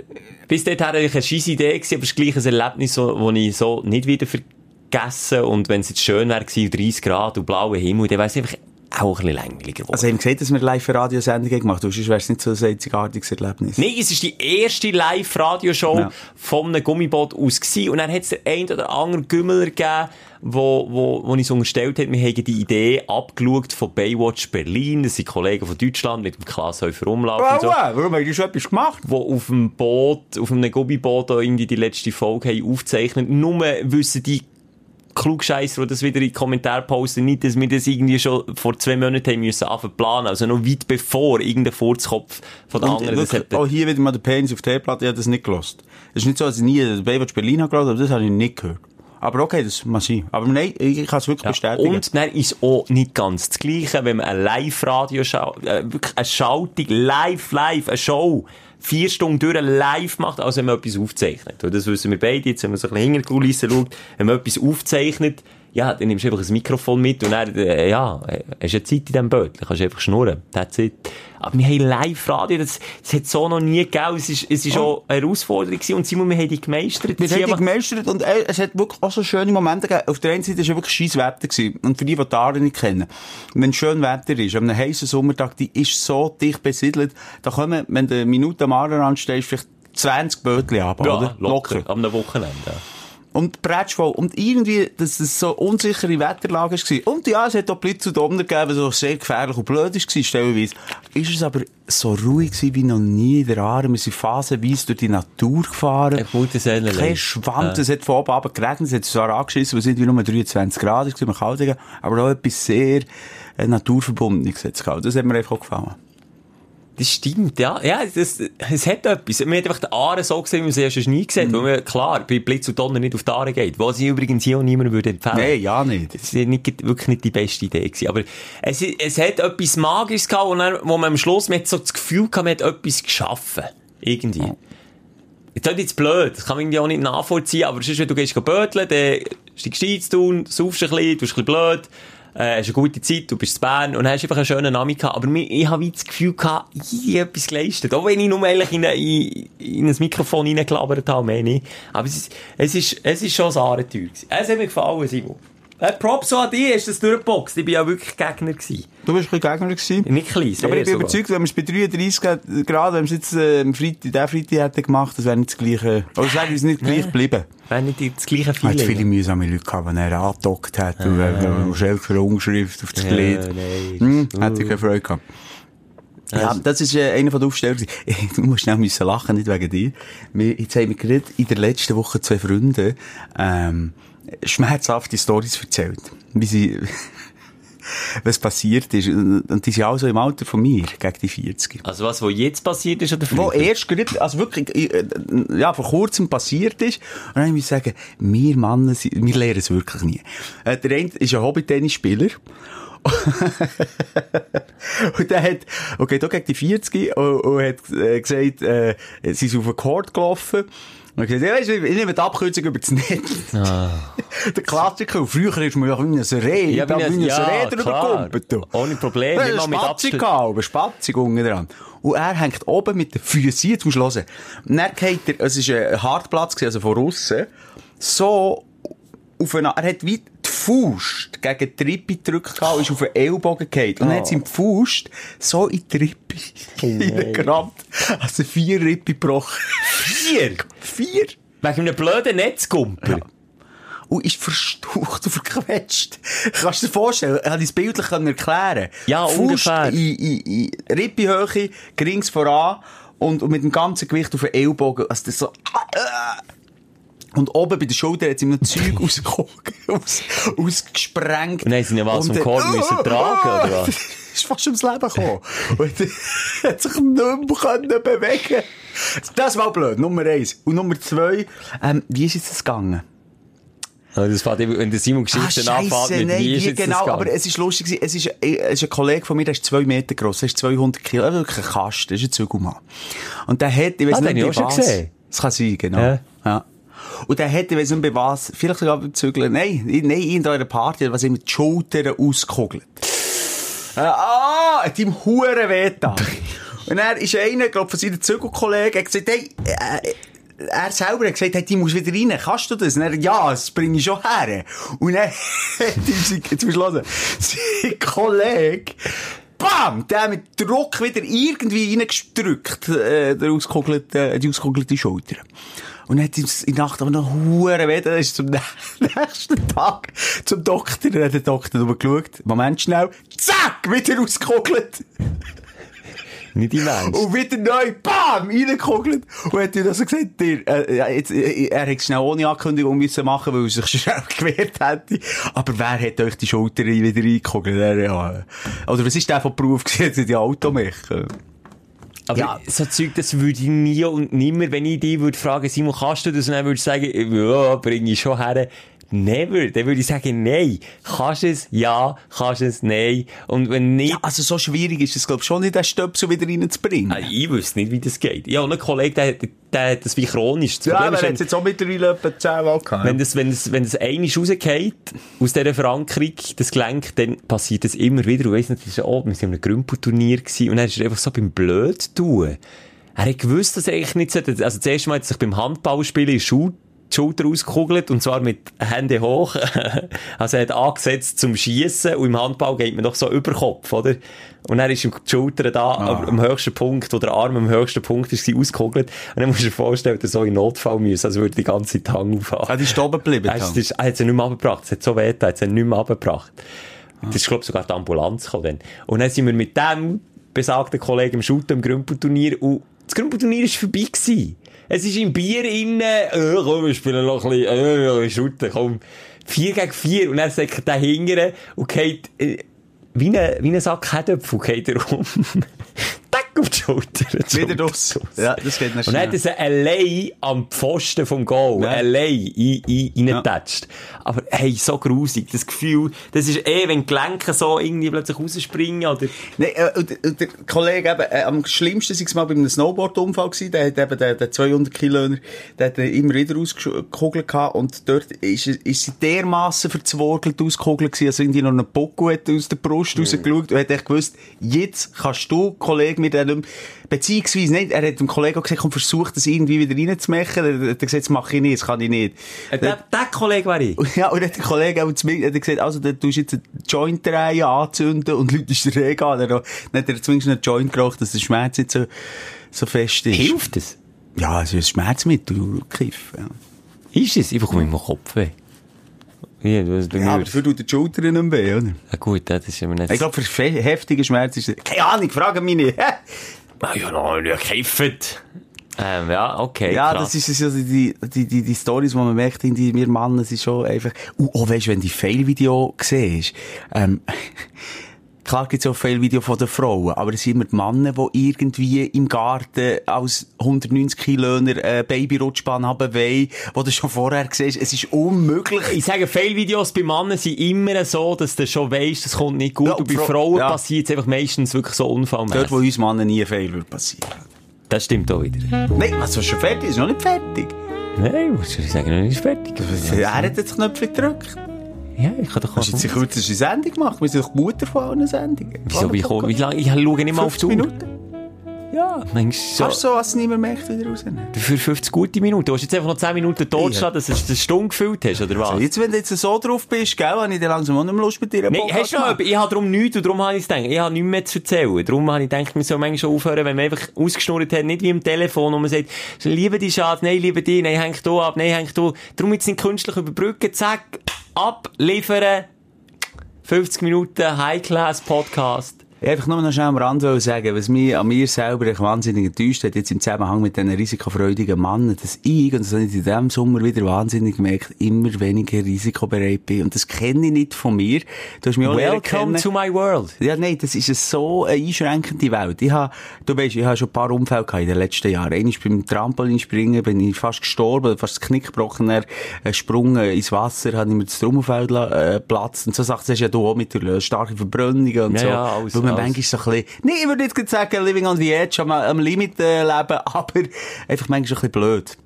bis dahin hatte ich eine scheisse Idee gewesen, aber es ist gleich ein Erlebnis, das ich so nicht wieder vergessen und wenn es jetzt schön wäre gewesen, 30 Grad und blauer Himmel, dann wäre es einfach auch ein bisschen längeriger geworden. also haben gesagt, dass wir live eine Radiosendung haben gemacht haben, sonst wäre es nicht so ein einzigartiges Erlebnis. Nein, es ist die erste Live-Radioshow Ja. von einem Gummiboot aus gewesen. Und dann hat es den ein oder anderen Gümmeler gegeben, wo, wo, wo ich so unterstellt hat, wir haben die Idee abgeschaut von Baywatch Berlin. Das sind Kollegen von Deutschland mit dem Glashäufer Umlauf und so. Wow, warum haben die schon etwas gemacht? die auf dem Boot, auf einem Gummiboot irgendwie die letzte Folge haben aufgezeichnet. Nur wissen die Klugscheisser, die das wieder in die Kommentare posten, nicht, dass wir das irgendwie schon vor zwei Monaten haben müssen anfangen planen. Also noch weit bevor irgendein Furzkopf von den Und anderen das wirklich, hat. auch hier wieder mal der Penis auf der Platte, ich habe das nicht gelost. Es ist nicht so, dass ich nie Baywatch Berlin habe gehört, aber das habe ich nicht gehört. Aber okay, das muss sein. Aber nein, ich kann es wirklich Ja, bestätigen. Und dann ist auch nicht ganz das Gleiche, wenn man ein Live-Radio schaut, äh, wirklich eine Schaltung, live, live, eine Show, vier Stunden durch live macht, als wenn man etwas aufzeichnet. Das wissen wir beide jetzt, wenn man so ein bisschen hinter die Kulissen schaut, wenn man etwas aufzeichnet, ja, dann nimmst du einfach ein Mikrofon mit und dann, äh, ja, äh, hast du eine Zeit in diesem dann kannst du einfach schnurren. That's it. Aber wir haben Live-Radio, das, das hat so noch nie gegeben, es ist, es ist auch eine Herausforderung gewesen und Simon, wir haben die gemeistert. Wir haben die gemeistert und äh, es hat wirklich auch so schöne Momente gegeben. Auf der einen Seite war ja wirklich scheiß Wetter gewesen. Und für die, die die Aare nicht kennen, wenn schön Wetter ist, an einem heißen Sommertag, die ist so dicht besiedelt, da kommen, wenn du eine Minute am Aarerrand stehst, vielleicht 20 Bötchen ab, ja, oder? locker, am Wochenende. Ja. Und Bretschvoll. Und irgendwie, dass es so unsichere Wetterlage war. Und ja, es hat auch Blitz und Donner gegeben, was sehr gefährlich und blöd war, stellenweise. Ist es aber so ruhig gewesen wie noch nie in der Aare. Wir sind phasenweise durch die Natur gefahren. Ein gutes Ellenlein. Kein Schwamm, es hat von oben runter geregnet, es hat zwar angeschissen, wir sind wie nur 23 Grad, es war kalt, aber auch etwas sehr äh, naturverbundenes hat's gehabt. Das hat mir einfach auch gefallen. Das stimmt, ja. Ja, das, es hat etwas. Man hat einfach den Aare so gesehen, wie man sie erst nie gesehen Mhm. hat. Weil man, klar, bei Blitz und Donner nicht auf die Aare geht. Was ich übrigens hier auch niemandem würde empfehlen. Nein, ja nicht. Das war nicht, wirklich nicht die beste Idee gewesen. Aber es, es hat etwas Magisches gehabt, wo, dann, wo man am Schluss, man hat so das Gefühl gehabt, man hat etwas geschaffen. Irgendwie. Das ist jetzt blöd, das kann man irgendwie auch nicht nachvollziehen, aber sonst, wenn du gehst böteln, dann steigst du ein zu tun, saufst ein bisschen, tust ein bisschen blöd, äh, hast eine gute Zeit, du bist in Bern und hast einfach einen schönen Name gehabt. Aber ich habe das Gefühl gehabt, ich habe etwas geleistet. Auch wenn ich nur eigentlich in, in, in ein Mikrofon reingelabert habe, mehr nicht. Aber es ist, es ist, es ist schon ein Abenteuer gewesen. Es hat mir gefallen, Simon. Äh, Props so an dich, hast du das durchgeboxt. Ich bin ja wirklich Gegner gewesen. Du bist ein bisschen Gegner gewesen. Nicht klein, Aber ich bin sogar. überzeugt, wenn wir es bei 33 Grad, wenn wir es jetzt äh, am Freitag, diesen Freitag hätten gemacht, das wäre nicht das gleiche, oder es wäre uns nicht gleich geblieben. Wäre nicht das gleiche Er hat viele Feeling. mühsame Leute gehabt, die er angedockt hat und äh, schnell für eine Umschrift auf das Glied. nein. Hm, hat er keine Freude gehabt. Ja, das ist äh, einer von den Aufstellern. Du musst schnell müssen lachen, nicht wegen dir. Wir, jetzt haben wir gerade in der letzten Woche zwei Freunde ähm, schmerzhafte Stories erzählt. Wie sie, was passiert ist. Und die sind alle so im Alter von mir, gegen die 40. Also was, was jetzt passiert ist oder Wo früher? erst gerade, also wirklich, äh, ja, vor kurzem passiert ist. Und dann muss ich sagen, wir Männer, wir lernen es wirklich nie. Äh, der eine ist ein Hobby-Tennisspieler. und der hat, okay, da gegen die 40 und, und hat äh, gesagt, äh, sie sind auf den Court gelaufen. Und hat gesagt, ja, weisst du, ich nehme die Abkürzung über das Netz. der Klassiker. Und früher ist man ja wie ein Reh, Ja, ja, wie ein- ja, Reh drüber gekumpelt. Ohne Problem, Ja, eine mit Spatzig Abstand. gehabt, Spatzig unten dran. Und er hängt oben mit den Füßen, jetzt musst du hören. Und dann geht er, es war ein Hartplatz, also von aussen, so auf eine, er hat wie die Faust gegen die Rippe gedrückt und ist auf den Ellbogen gefallen. Und dann hat sie Faust so in die Rippe reingerammt. Also vier Rippe gebrochen. Vier? Vier? Wegen einem blöden Netzkumpel. Und ist verstaucht und verquetscht. Kannst du dir vorstellen, ich konnte das bildlich erklären Ja, Faust ungefähr. in, in, in Rippehöhe, gerings voran und, und mit dem ganzen Gewicht auf den Ellbogen. Also das so... Und oben bei der Schulter hat sie ihm noch Zeug rausgekommen, aus, ausgesprengt. Haben sie ihn was vom dann- Korb müssen tragen, oder was? ist fast ums Leben gekommen. Und er hat sich nicht mehr bewegen Das war blöd, Nummer eins. Und Nummer zwei, ähm, wie ist jetzt das gegangen? Also das fährt eben, wenn der Simon Geschichten ah, anfängt mit, nein, wie ist jetzt das genau, gegangen? aber es ist lustig gewesen. Es ist, äh, es ist ein Kollege von mir, der ist zwei Meter groß, der ist 200 Kilo, also wirklich ein Kasten, das ist ein Zügelmann. Und der hat, ich weiss Ah, den nicht, hab ich auch schon was. gesehen. Das kann sein, genau. Ja. Ja. Und der hat, ich weiss nicht, bei was, vielleicht sogar beim Zügeln, nein, nein, in einer Party, was ihm die Schultern ausgekugelt. Äh, ah, hat ihm Huren wehgetan. Und er ist einer, glaub, von seinen Zügelkollegen, hat gesagt, hey, äh, er selber hat gesagt, hey, die muss wieder rein. Kannst du das? Und er, ja, das bringe ich schon her. Und er hat ihm, sein- jetzt musst du hören, sein Kollege, bam, der mit Druck wieder irgendwie reingedrückt, äh, der ausgekugelte, die ausgekugelte Schulter. Und dann hat ihm in der Nacht aber noch Huren weh, dann ist zum nächsten Tag zum Doktor, dann hat der Doktor drüber geschaut, Moment schnell, zack, wieder ausgekugelt. Nicht im Ernst. Und wieder neu, bam, reingekugelt. Und hat ihm also gesagt, der, äh, ja, jetzt, äh, er hätte es schnell ohne Ankündigung müssen machen, weil er sich schnell gewehrt hätte. Aber wer hat euch die Schulter wieder reingekugelt? Er, ja. Oder was ist der von Beruf gewesen? Die Automech. Aber Ja. so Zeug, das würde ich nie und nimmer, wenn ich dich würde fragen, Simon, kannst du das? Und dann würde ich sagen, ja, bring ich schon her. Never. Dann würde ich sagen, nein. Kannst du es? Ja. Kannst du es? Nein. Und wenn nicht, Ja, also so schwierig ist es, glaube ich, schon nicht, den Stöpsel wieder reinzubringen. Ah, ich wüsste nicht, wie das geht. Ja, und ein Kollege, der, der hat das wie chronisch. Das Ja, Problem aber er hat jetzt auch mittlerweile etwa 10 Mal gehabt. Wenn das, wenn das, wenn das einmal rausgeht, aus dieser Verankerung, das Gelenk, dann passiert das immer wieder. Du weißt nicht, das ist auch, wir sind an einem Grümpelturnier und dann ist er einfach so beim Blöd tun. Er hat gewusst, dass er eigentlich nicht sollte, also das erste Mal hat er sich beim Handballspielen in Schuh, die Schulter ausgekugelt und zwar mit Hände hoch. also er hat angesetzt zum Schießen und im Handball geht man doch so über Kopf, oder? Und dann ist die Schulter da Ah. am höchsten Punkt oder der Arm am höchsten Punkt ist sie ausgekugelt. Und dann musst du dir vorstellen, dass er so in Notfall müssen, also würde die ganze Zeit Hand aufhaben. Ah, die ist oben geblieben. Er er hat sie nicht mehr abgebracht. Es hat so weh, getan, er hat sie nicht mehr abgebracht. Das ist, glaube ich, sogar die Ambulanz gekommen dann. Und dann sind wir mit dem besagten Kollegen im Shooten im Grümpelturnier und das Grümpelturnier war vorbei gewesen. Es ist im Bier innen, äh, komm, wir spielen noch ein bisschen, äh, Shooten, komm. Vier gegen vier. Und dann sagt der hingere und geht, äh, wie ein, wie ein Sack Herdöpfel geht er um. Tack auf die Schulter. Wieder draus. Ja, das geht nicht Und dann hat er allein am Pfosten vom Goal, Ja. allein ein, ein, reingetatscht. Aber hey, so grusig, das Gefühl, das ist eh, wenn die Gelenke so irgendwie plötzlich rausspringen, oder? Nee, äh, der Kollege eben, äh, am schlimmsten war es mal bei einem Snowboard-Unfall gewesen. Der hat eben, der, der 200 Kilöner, der hat immer wieder ausgekugelt gehabt. Und dort ist, ist sie dermassen verzworgelt ausgekugelt gewesen, also irgendwie noch eine Bocco hat aus der Brust rausgeschaut und hat echt gewusst, jetzt kannst du, Kollege, mit einem, beziehungsweise nicht, er hat dem Kollegen gesagt, komm, versuch das irgendwie wieder reinzumachen. Er hat gesagt, das mache ich nicht, das kann ich nicht. Äh, Der, der Kollege war ich. Ja, und der Kollege auch zu mir hat gesagt, also, dann tust du jetzt einen Joint drehen, anzünden und Leute ist der Regen an. Dann hat er zumindest einen Joint geraucht, dass der Schmerz nicht so, so fest ist. Hilft es? Ja, es ist ein Schmerzmittel, Kiff. Ja, Ist es? Ich bekomme immer Kopfweh. Ja, das bei ja aber dafür tut die Schulter nicht mehr weh, oder? Ja, gut, das ist immer nicht... Ich glaube, für heftige Schmerz ist Keine Ahnung, frage mich nicht. Ah, ja, noch nicht gekifft. Ähm, ja, okay, ja, krass. das ist so die, die, die, die Stories, wo man merkt, die wir Männer sind schon einfach, und auch weisst, wenn du die Fail-Video siehst, ähm, klar gibt's auch Fail-Video von den Frauen, aber es sind immer die Männer, die irgendwie im Garten als 190 Kilöner äh, Babyrutschbahn haben wollen, wo du schon vorher siehst, es ist unmöglich. Ich sage, Fail-Videos bei Männern sind immer so, dass du schon weisst, das kommt nicht gut. Ja, und bei Fra- Frauen ja. passiert es einfach meistens wirklich so unfallmäßig. Dort, wo uns Männern nie ein Fail passieren. Das stimmt auch wieder. Nein, also schon fertig, ist noch nicht fertig. Nein, muss ich sagen, noch nicht fertig. Er hat jetzt Knöpfe gedrückt. Ja, ich kann doch Hast du jetzt die kürzeste Sendung gemacht? Wir sind doch die Mutter von allen Sendungen. Wieso, wie, komm- wie lange? Ich schaue nicht mal auf die 50 Uhr. Minuten? Ja, so, Kannst du so, es niemand merkt, wieder rausnehmen? für 50 gute Minuten. Du hast jetzt einfach noch 10 Minuten totstehen, dass du eine Stunde gefüllt hast, oder was? Also jetzt, wenn du jetzt so drauf bist, gell, habe ich dann langsam auch nicht mehr Lust mit dir Podcast hast du noch, ich habe darum nichts und darum habe ich gedacht, ich habe nichts mehr zu erzählen. Darum habe ich gedacht, wir sollen manchmal aufhören, wenn man einfach ausgeschnurrt hat, nicht wie im Telefon, wo man sagt, liebe die Schatz, nein, liebe die, nein, häng du ab, nein, häng du. Darum jetzt nicht künstlich überbrücken, zack, ab, liefern, 50 Minuten High-Class-Podcast. Ich einfach nur noch schnell am Rand sagen, was mich an mir selber wahnsinnig enttäuscht hat, jetzt im Zusammenhang mit diesen risikofreudigen Männern, dass ich, und das habe ich in diesem Sommer wieder wahnsinnig gemerkt, immer weniger risikobereit bin. Und das kenne ich nicht von mir. Du hast mich auch Welcome to my world. Ja, nein, das ist eine so eine einschränkende Welt. Ich habe, du weißt, ich habe schon ein paar Unfälle gehabt in den letzten Jahren. Einmal beim Trampolinspringen bin ich fast gestorben, fast das Knick gebrochen, dann ein Sprung äh, ins Wasser, habe ich mir das Trommelfeld äh, platzt. Und so Sachen hast ja du auch mit der äh, starken Verbrennungen und Ja, so. ja, alles, man manchmal so ein bisschen, nee, ich würde gerade sagen, living on the edge, am, am Limit äh, leben, aber einfach manchmal ein bisschen blöd.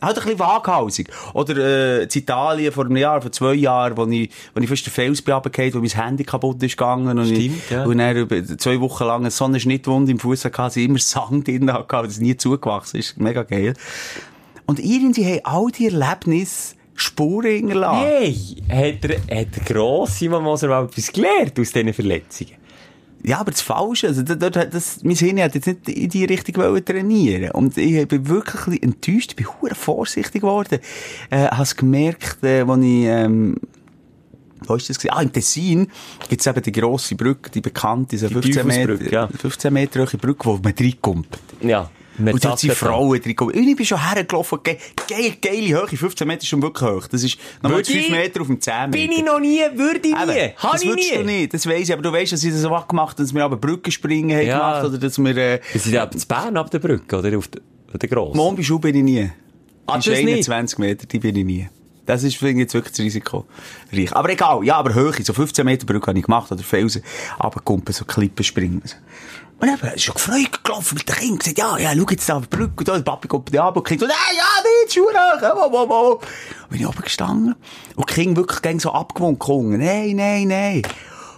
Halt ein bisschen waghalsig. Oder, äh, in Italien vor einem Jahr, vor zwei Jahren, wo ich, wo ich fast den Fels bin runtergefallen, wo mein Handy kaputt ist gegangen. Und Stimmt, ich, ja. Und dann über zwei Wochen lang so eine Schnittwunde im Fuß hatte, sie immer Sand drin hatte, weil das nie zugewachsen ist. Mega geil. Und irgendwie haben all die Erlebnisse Spuren hinterlassen. Hey, hat der, hat der grosse Moser mal etwas gelernt aus diesen Verletzungen? Ja, aber das Falsche, also, dort, dort, das, mein Hirn hat jetzt nicht in die Richtung wollen trainieren. Und ich bin wirklich ein bisschen enttäuscht, bin hure vorsichtig geworden. Äh, hab's gemerkt, äh, als ich, ähm, wo ist das gewesen? Ah, im Tessin gibt's eben die grosse Brücke, die bekannte, so 15 Meter, ja. 15 Meter hohe Brücke, wo man reinkommt. Ja. Und dort sind. Frauen drin gekommen. Ich bin schon hergelaufen, ge geil, geile Höhe, 15 Meter ist schon wirklich hoch. Das ist nochmal Würde 5 ich- Meter auf dem 10 Meter. Bin ich noch nie, würde ich nie. Eben, Habe das ich nie. du nicht, das weiss ich. Aber du weißt, dass ich das so gemacht habe, dass wir aber Brückenspringen Ja. gemacht, oder dass wir, äh, Wir sind ab zu Bern ab der Brücke, oder? Auf der, der Grosse. Mombischul bin ich nie. Ah, Die ist das nicht? 21 Meter, die bin ich nie. Das ist, finde ich, jetzt wirklich das Risiko. Reich. Aber egal, ja, aber Höhe, so 15 Meter Brücke habe ich gemacht, oder Felsen, runterkumpen, so Klippen springen. Und eben, ist schon gefreut gelaufen mit den Kindern, gesagt, ja, ja, schau jetzt da auf die Brücke, und da, der Papi kommt die ab, und so, nein, ja, nicht, Schuhe hoch, wo, wo, wo. Und bin ich oben gestanden, und die Kinder wirklich gegen so abgewunken, nein, nein, nein.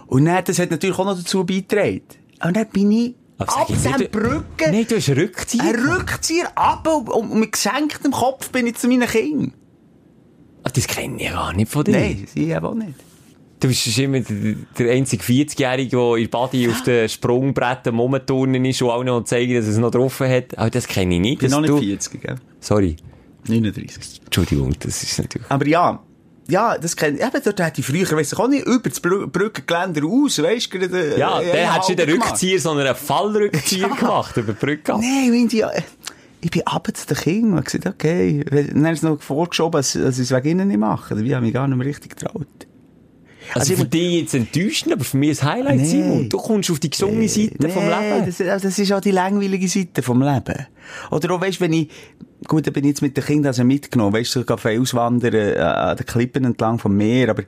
Und dann, das hat natürlich auch noch dazu beigetragen. Und dann bin ich, Aber ab sag jetzt dieser nicht, du- Brücke, Nein, du hast Rückzieher. ein Rückzieher ab und, mit gesenktem Kopf bin ich zu meinen Kindern. Das kenne ich gar nicht von dir. Nein, sie eben auch nicht. Du bist immer der, der einzige 40-Jährige, der in Body auf den Sprungbretten rumturnen ist und auch noch zeigen, dass es noch drauf hat. Aber das kenne ich nicht. Ich bin noch du... nicht 40, gell? Sorry. 39. Entschuldigung, das ist natürlich... Aber ja, ja, das kennt, eben dort hätte ich früher, weiss ich auch nicht, über das Brü Brückengeländer aus, weisst du, gerade, Ja, äh, der hat halber gemacht. Rückzieher, sondern einen Fallrückzieher Ja. gemacht über die Brücke. Nein, ich, ja, ich bin ab zu den Kindern und gesagt, okay, dann haben sie noch vorgeschoben, dass, sie es wegen ihnen nicht machen. Ich habe mich gar nicht mehr richtig getraut. Also, Also für ich- dich jetzt enttäuschend, aber für mich ein Highlight, Nee. Simon. Du kommst auf die gesunde Seite vom Leben. Das, das ist auch die langweilige Seite vom Leben. Oder auch, weißt, wenn ich, gut, da bin ich jetzt mit den Kindern also mitgenommen, weißt du, so Kaffee auswandern, äh, an den Klippen entlang vom Meer, aber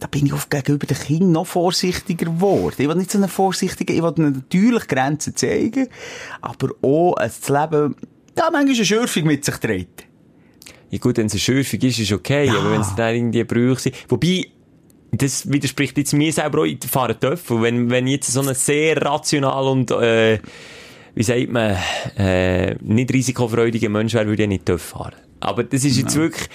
da bin ich oft gegenüber den Kindern noch vorsichtiger geworden. Ich will nicht so eine vorsichtige, ich will natürlich Grenzen zeigen, aber auch, dass das Leben, ja, manchmal eine Schürfung mit sich trägt. Ja gut, wenn es eine Schürfung ist, ist okay, Ja. aber wenn es dann irgendwie Brüche sind. Wobei, das widerspricht jetzt mir selber auch, ich fahre Töffel. Wenn, wenn jetzt so ein sehr rational und, äh, wie sagt man, äh, nicht risikofreudiger Mensch wäre, würde ich nicht Töff fahren. Aber das ist jetzt wirklich,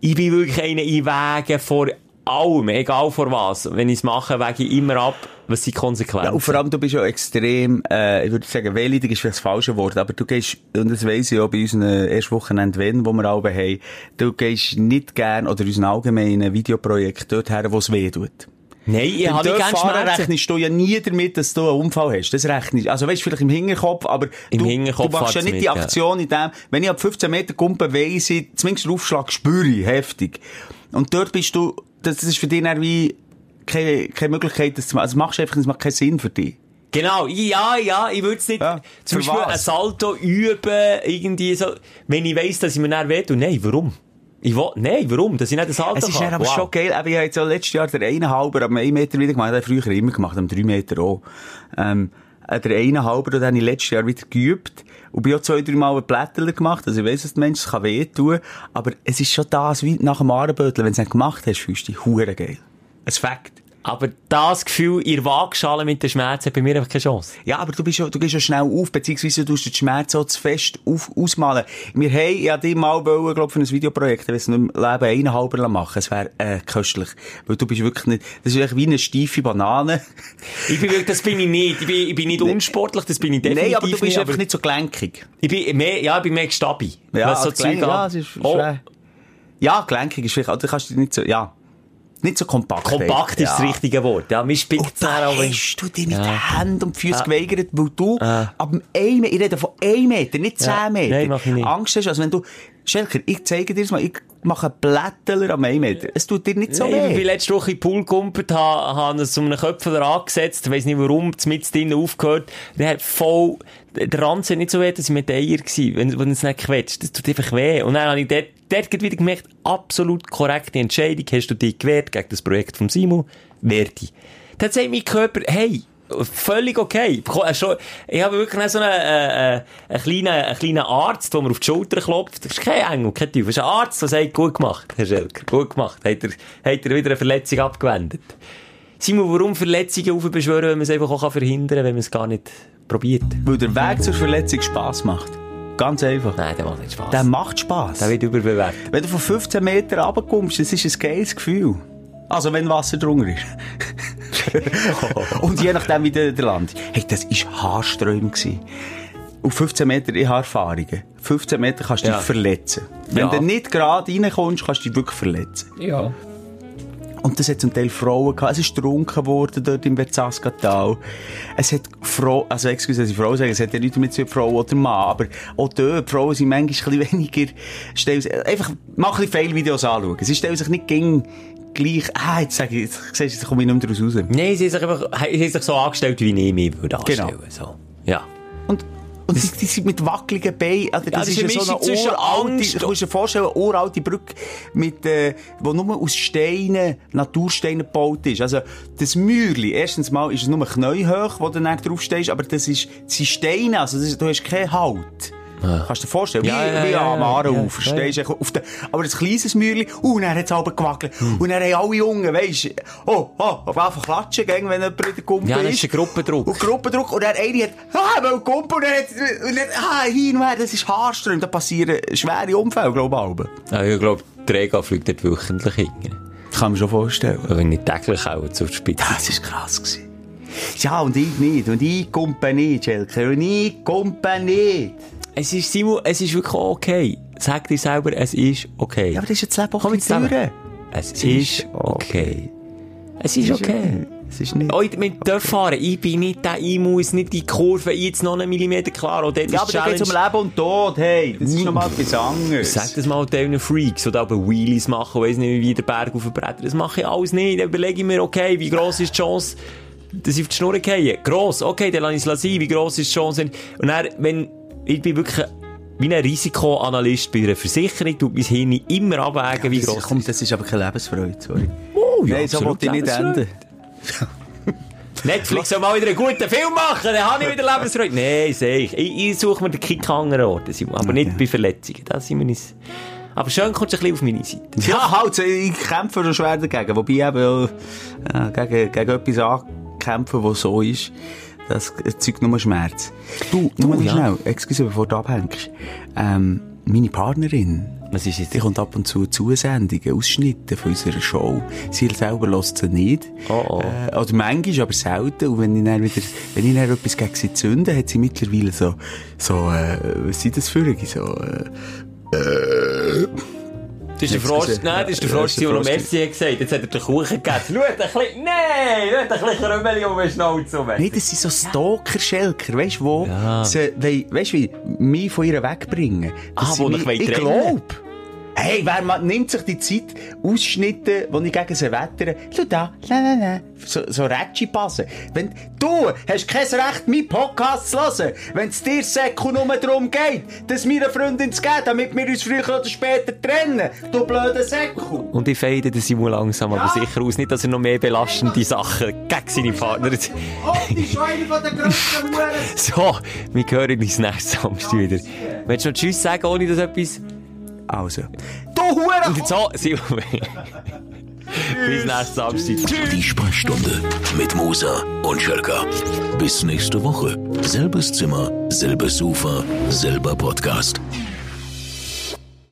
ich bin wirklich einer in Wegen vor allem, egal vor was. Wenn ich es mache, wege ich immer ab, was sind Konsequenzen. Ja, und vor allem, du bist ja extrem, äh, ich würde sagen, wehleidig ist vielleicht das falsche Wort, aber du gehst, und das weiss ich auch bei unseren ersten Wochenende wenn, wo wir alle haben, du gehst nicht gern, oder unseren allgemeinen Videoprojekt dort her, wo es weh tut. Nein, ich habe nicht gerne Schmerzen. rechnest du ja nie damit, dass du einen Unfall hast. Das rechnest Also weißt, vielleicht im Hinterkopf, aber Im du, Hinterkopf du machst ja nicht mit, die ja. Aktion in dem, wenn ich ab 15 Meter kumpe, weiss ich, zumindest den Aufschlag spüre ich, heftig. Und dort bist du, das ist für dich dann wie keine, keine Möglichkeit, das zu machen. Also, machst du einfach, das macht keinen Sinn für dich. Genau, ja, ja, ich würde es nicht, Ja, zum Beispiel was? ein Salto üben, irgendwie so, wenn ich weiss, dass ich mir dann wehtue. Nein, warum? Ich will, nein, warum? Dass ich nicht ein Salto Es ist kann. aber Wow. schon geil. Aber ich habe jetzt ja letztes Jahr den eineinhalber am 1 Meter wieder gemacht. Ich früher immer gemacht, am 3 Meter auch. Ähm, äh, der eineinhalber, den habe ich letztes Jahr wieder geübt. Und bin auch zwei, drei Mal Blättler gemacht. Also ich weiss, dass der Mensch es kann wehtun. Aber es ist schon das, wie nach dem Ahrenbötel. Wenn du es nicht gemacht hast, fühlst du dich geil. Ein Fakt. Aber das Gefühl, ihr Waagschale mit den Schmerzen hat bei mir einfach keine Chance. Ja, aber du bist ja, du gehst ja schnell auf, beziehungsweise du tust den Schmerz so zu fest auf, ausmalen. Wir haben, ich hab dich mal wollen, glaub, für ein Videoprojekt, wenn es nicht im Leben eineinhalber machen, es wäre, äh, köstlich. Weil du bist wirklich nicht, das ist echt wie eine steife Banane. Ich bin wirklich, das bin ich nicht. Ich bin, ich bin nicht unsportlich, das bin ich definitiv Nein, aber du bist nicht. einfach nicht so gelenkig. Ich bin mehr, ja, ich bin mehr gestabi. Ja, so also Zeug ja, es ist oh, schwer. Ja, gelenkig ist vielleicht, also du kannst dich nicht so, ja, nicht so kompakt. kompakt ist das Ja. richtige Wort. Ja, mir Und es auch, hast du dich mit Ja. den Händen und Füßen Ja. geweigert, weil du ab einem 1 Meter, ich rede von 1 Meter, nicht 10 Ja. Meter, Nein, mach ich nicht. Angst hast, also wenn du, Schelker, ich zeige dir das mal, ich mache einen Blättler am 1 Meter, es tut dir nicht so Nein, ich bin weh. letzte Woche in den Pool gekumpelt, habe, habe es um einen Köpfer angesetzt, weiss nicht warum, mit drinnen aufgehört. Der hat voll, der Ranz hat nicht so weh, dass ich mit Eier war, wenn, wenn es nicht quetscht. Das tut einfach weh. Und dann habe ich dort, dort wieder gemerkt, absolut korrekte Entscheidung, hast du dich gewehrt gegen das Projekt von Simon, werde ich. Dann sagt mein Körper, hey, völlig okay. Ich habe schon- Ich habe wirklich so einen, äh, äh, einen, kleinen, einen kleinen Arzt, der mir auf die Schulter klopft. Das ist kein Engel, kein Teufel. Das ist ein Arzt, der sagt, gut gemacht, Herr Schelker, gut gemacht. Hat er, hat er wieder eine Verletzung abgewendet. Simon, warum Verletzungen aufbeschwören, wenn man es einfach auch verhindern kann, wenn man es gar nicht probiert? Weil der Weg zur Verletzung Spass macht. Ganz einfach. Nein, der macht nicht Spaß. Der macht Spass. Der wird überbewertet. Wenn du von 15 Metern runterkommst, das ist ein geiles Gefühl. Also, wenn Wasser drunter ist. Und je nachdem, wie der, Land. Hey, das war gewesen. Auf 15 Meter, ich habe Erfahrungen. 15 Meter kannst du Ja. dich verletzen. Wenn Ja. du nicht gerade reinkommst, kannst du dich wirklich verletzen. Ja. Und das hat zum Teil Frauen gehabt. Es ist getrunken worden dort im Verzaskatal. Es hat Frauen, also excuse, dass ich Frau sage, es hat ja nichts damit zu tun, Frau oder Mann, aber auch dort, die Frauen sind manchmal ein bisschen weniger, stellen, einfach, mach ein bisschen Fail-Videos anschauen. Sie stellen sich nicht gegen gleich, ah, jetzt sage ich, jetzt, jetzt komme ich nicht mehr daraus raus. Nein, sie haben sich einfach, sie haben sich so angestellt, wie ich mich würde Genau. anstellen. So. Ja. Und, und die, die sind mit wackeligen Beinen, also das, das ist eine ja so Mischung zwischen eine uralte, du musst dir vorstellen, eine uralte Brücke mit, äh, wo nur aus Steinen, Natursteinen gebaut ist. Also, das Mäuerli, erstens mal ist es nur knäuhoch, wo du dann draufstehst, aber das ist, das sind Steine, also das du hast keinen Halt. Kannst du dir vorstellen? Ja, wie, ja, wie ja, am ja, Aarenufer. ja, stehst du auf aber ein kleines Mäuerli, und dann hat es halb gewackelt. Hm. Und dann haben alle Jungen, weisst oh, oh, auf einfach klatschen, gell, wenn jemand in der Kumpel Ja, ist. das ist ein Gruppendruck. Und Gruppendruck. Und dann eine hat, ah, weil Kumpel, und dann hat, und dann, ah, hin und her, das ist haarström. Da passieren schwere Unfälle, glaube ich. Ja, ich glaube, der Ega fliegt dort wöchentlich hin. Kann man schon vorstellen. Wenn nicht täglich auch zur Spitze. Das ist krass gewesen. Ja, und ich nicht. Und ich kumpe nicht, Schelker. Und ich kumpe nicht. Es ist, Simon, es ist wirklich okay. Sag dir selber, es ist okay. Ja, aber das ist jetzt Leben auch Komm jetzt. Es ist okay. Es ist okay. Es ist nicht. Oh, wir dürfen fahren. Ich bin nicht der, ich muss nicht die Kurve jetzt noch einen Millimeter klar. Dort Ja, ist aber da geht es um Challenge. Leben und Tod, hey. Das ist nochmal etwas anderes. Sag das mal diesen Freaks, die aber Wheelies machen, weiss nicht, wie der Berg aufbrettern. Das mache ich alles nicht. Dann überlege ich mir, okay, wie gross ist die Chance, dass ich auf die Schnur gehe? Gross, okay, dann lasse ich es sein. Wie gross ist die Chance? Und dann, wenn, ich bin wirklich wie ein Risikoanalyst bei einer Versicherung, tut mein Hirn immer abwägen, wie das, gross komm, das ist aber keine Lebensfreude, sorry. Oh, Nein, so wollte ich nicht enden. Netflix soll mal wieder einen guten Film machen, dann habe ich wieder Lebensfreude. Nein, sehe ich. Ich, ich suche mir den Kick an anderen Orten, aber nicht bei Verletzungen. Das sind wir uns... Aber schön kommst du ein bisschen auf meine Seite. Ja, halt, ich kämpfe schon schwer dagegen. Wobei ich eben äh, gegen, gegen etwas ankämpfen, was so ist, das erzeugt nur Schmerz. Du, nur ja. schnell, excuse, bevor du abhängst. Ähm, meine Partnerin, Was ist jetzt? die kommt ab und zu Zusendungen, Ausschnitte von unserer Show. Sie selber lässt sie nicht. Oh, oh. Äh, oder manchmal, aber selten. Und wenn ich dann wieder, wenn ich dann etwas gegen sie zünde, hat sie mittlerweile so, so, äh, was sind das für? So, äh, Das ist der Frosch, nein, das ist der Frosch, der hat gesagt. Jetzt hat er den Kuchen gegessen. Schau, ein bisschen, nein, schau, ein bisschen Krümeli um den Schnauze rum. Nein, das sind so Stalker-Schelker, weißt du, wo Ja. sie, wei- weißt du, wie, mich von ihr wegbringen. Ah, wo wollen Ich trennen? Hey, wer ma- nimmt sich die Zeit, Ausschnitte, wo ich gegen sie wettere, schau da, la, la, la, so, so Rätschi passen. Wenn, du hast kein Recht, meinen Podcast zu hören, wenn es dir Säcko nur darum geht, das meiner Freundin zu geben, damit wir uns früher oder später trennen. Du blöder Säcko. Und ich feide den Simon langsam, aber Ja. sicher aus. Nicht, dass er noch mehr belastende Sachen gegen seine Partner... Oh, die ist eine von den grössten. So, wir hören uns nächsten Samstag wieder. Willst du noch Tschüss sagen, ohne dass etwas... Also. Du Huren! Und jetzt so, Simon... Bis nächsten Samstag. Die Sprechstunde mit Musa und Schelka. Bis nächste Woche. Selbes Zimmer, selbes Sofa, selber Podcast.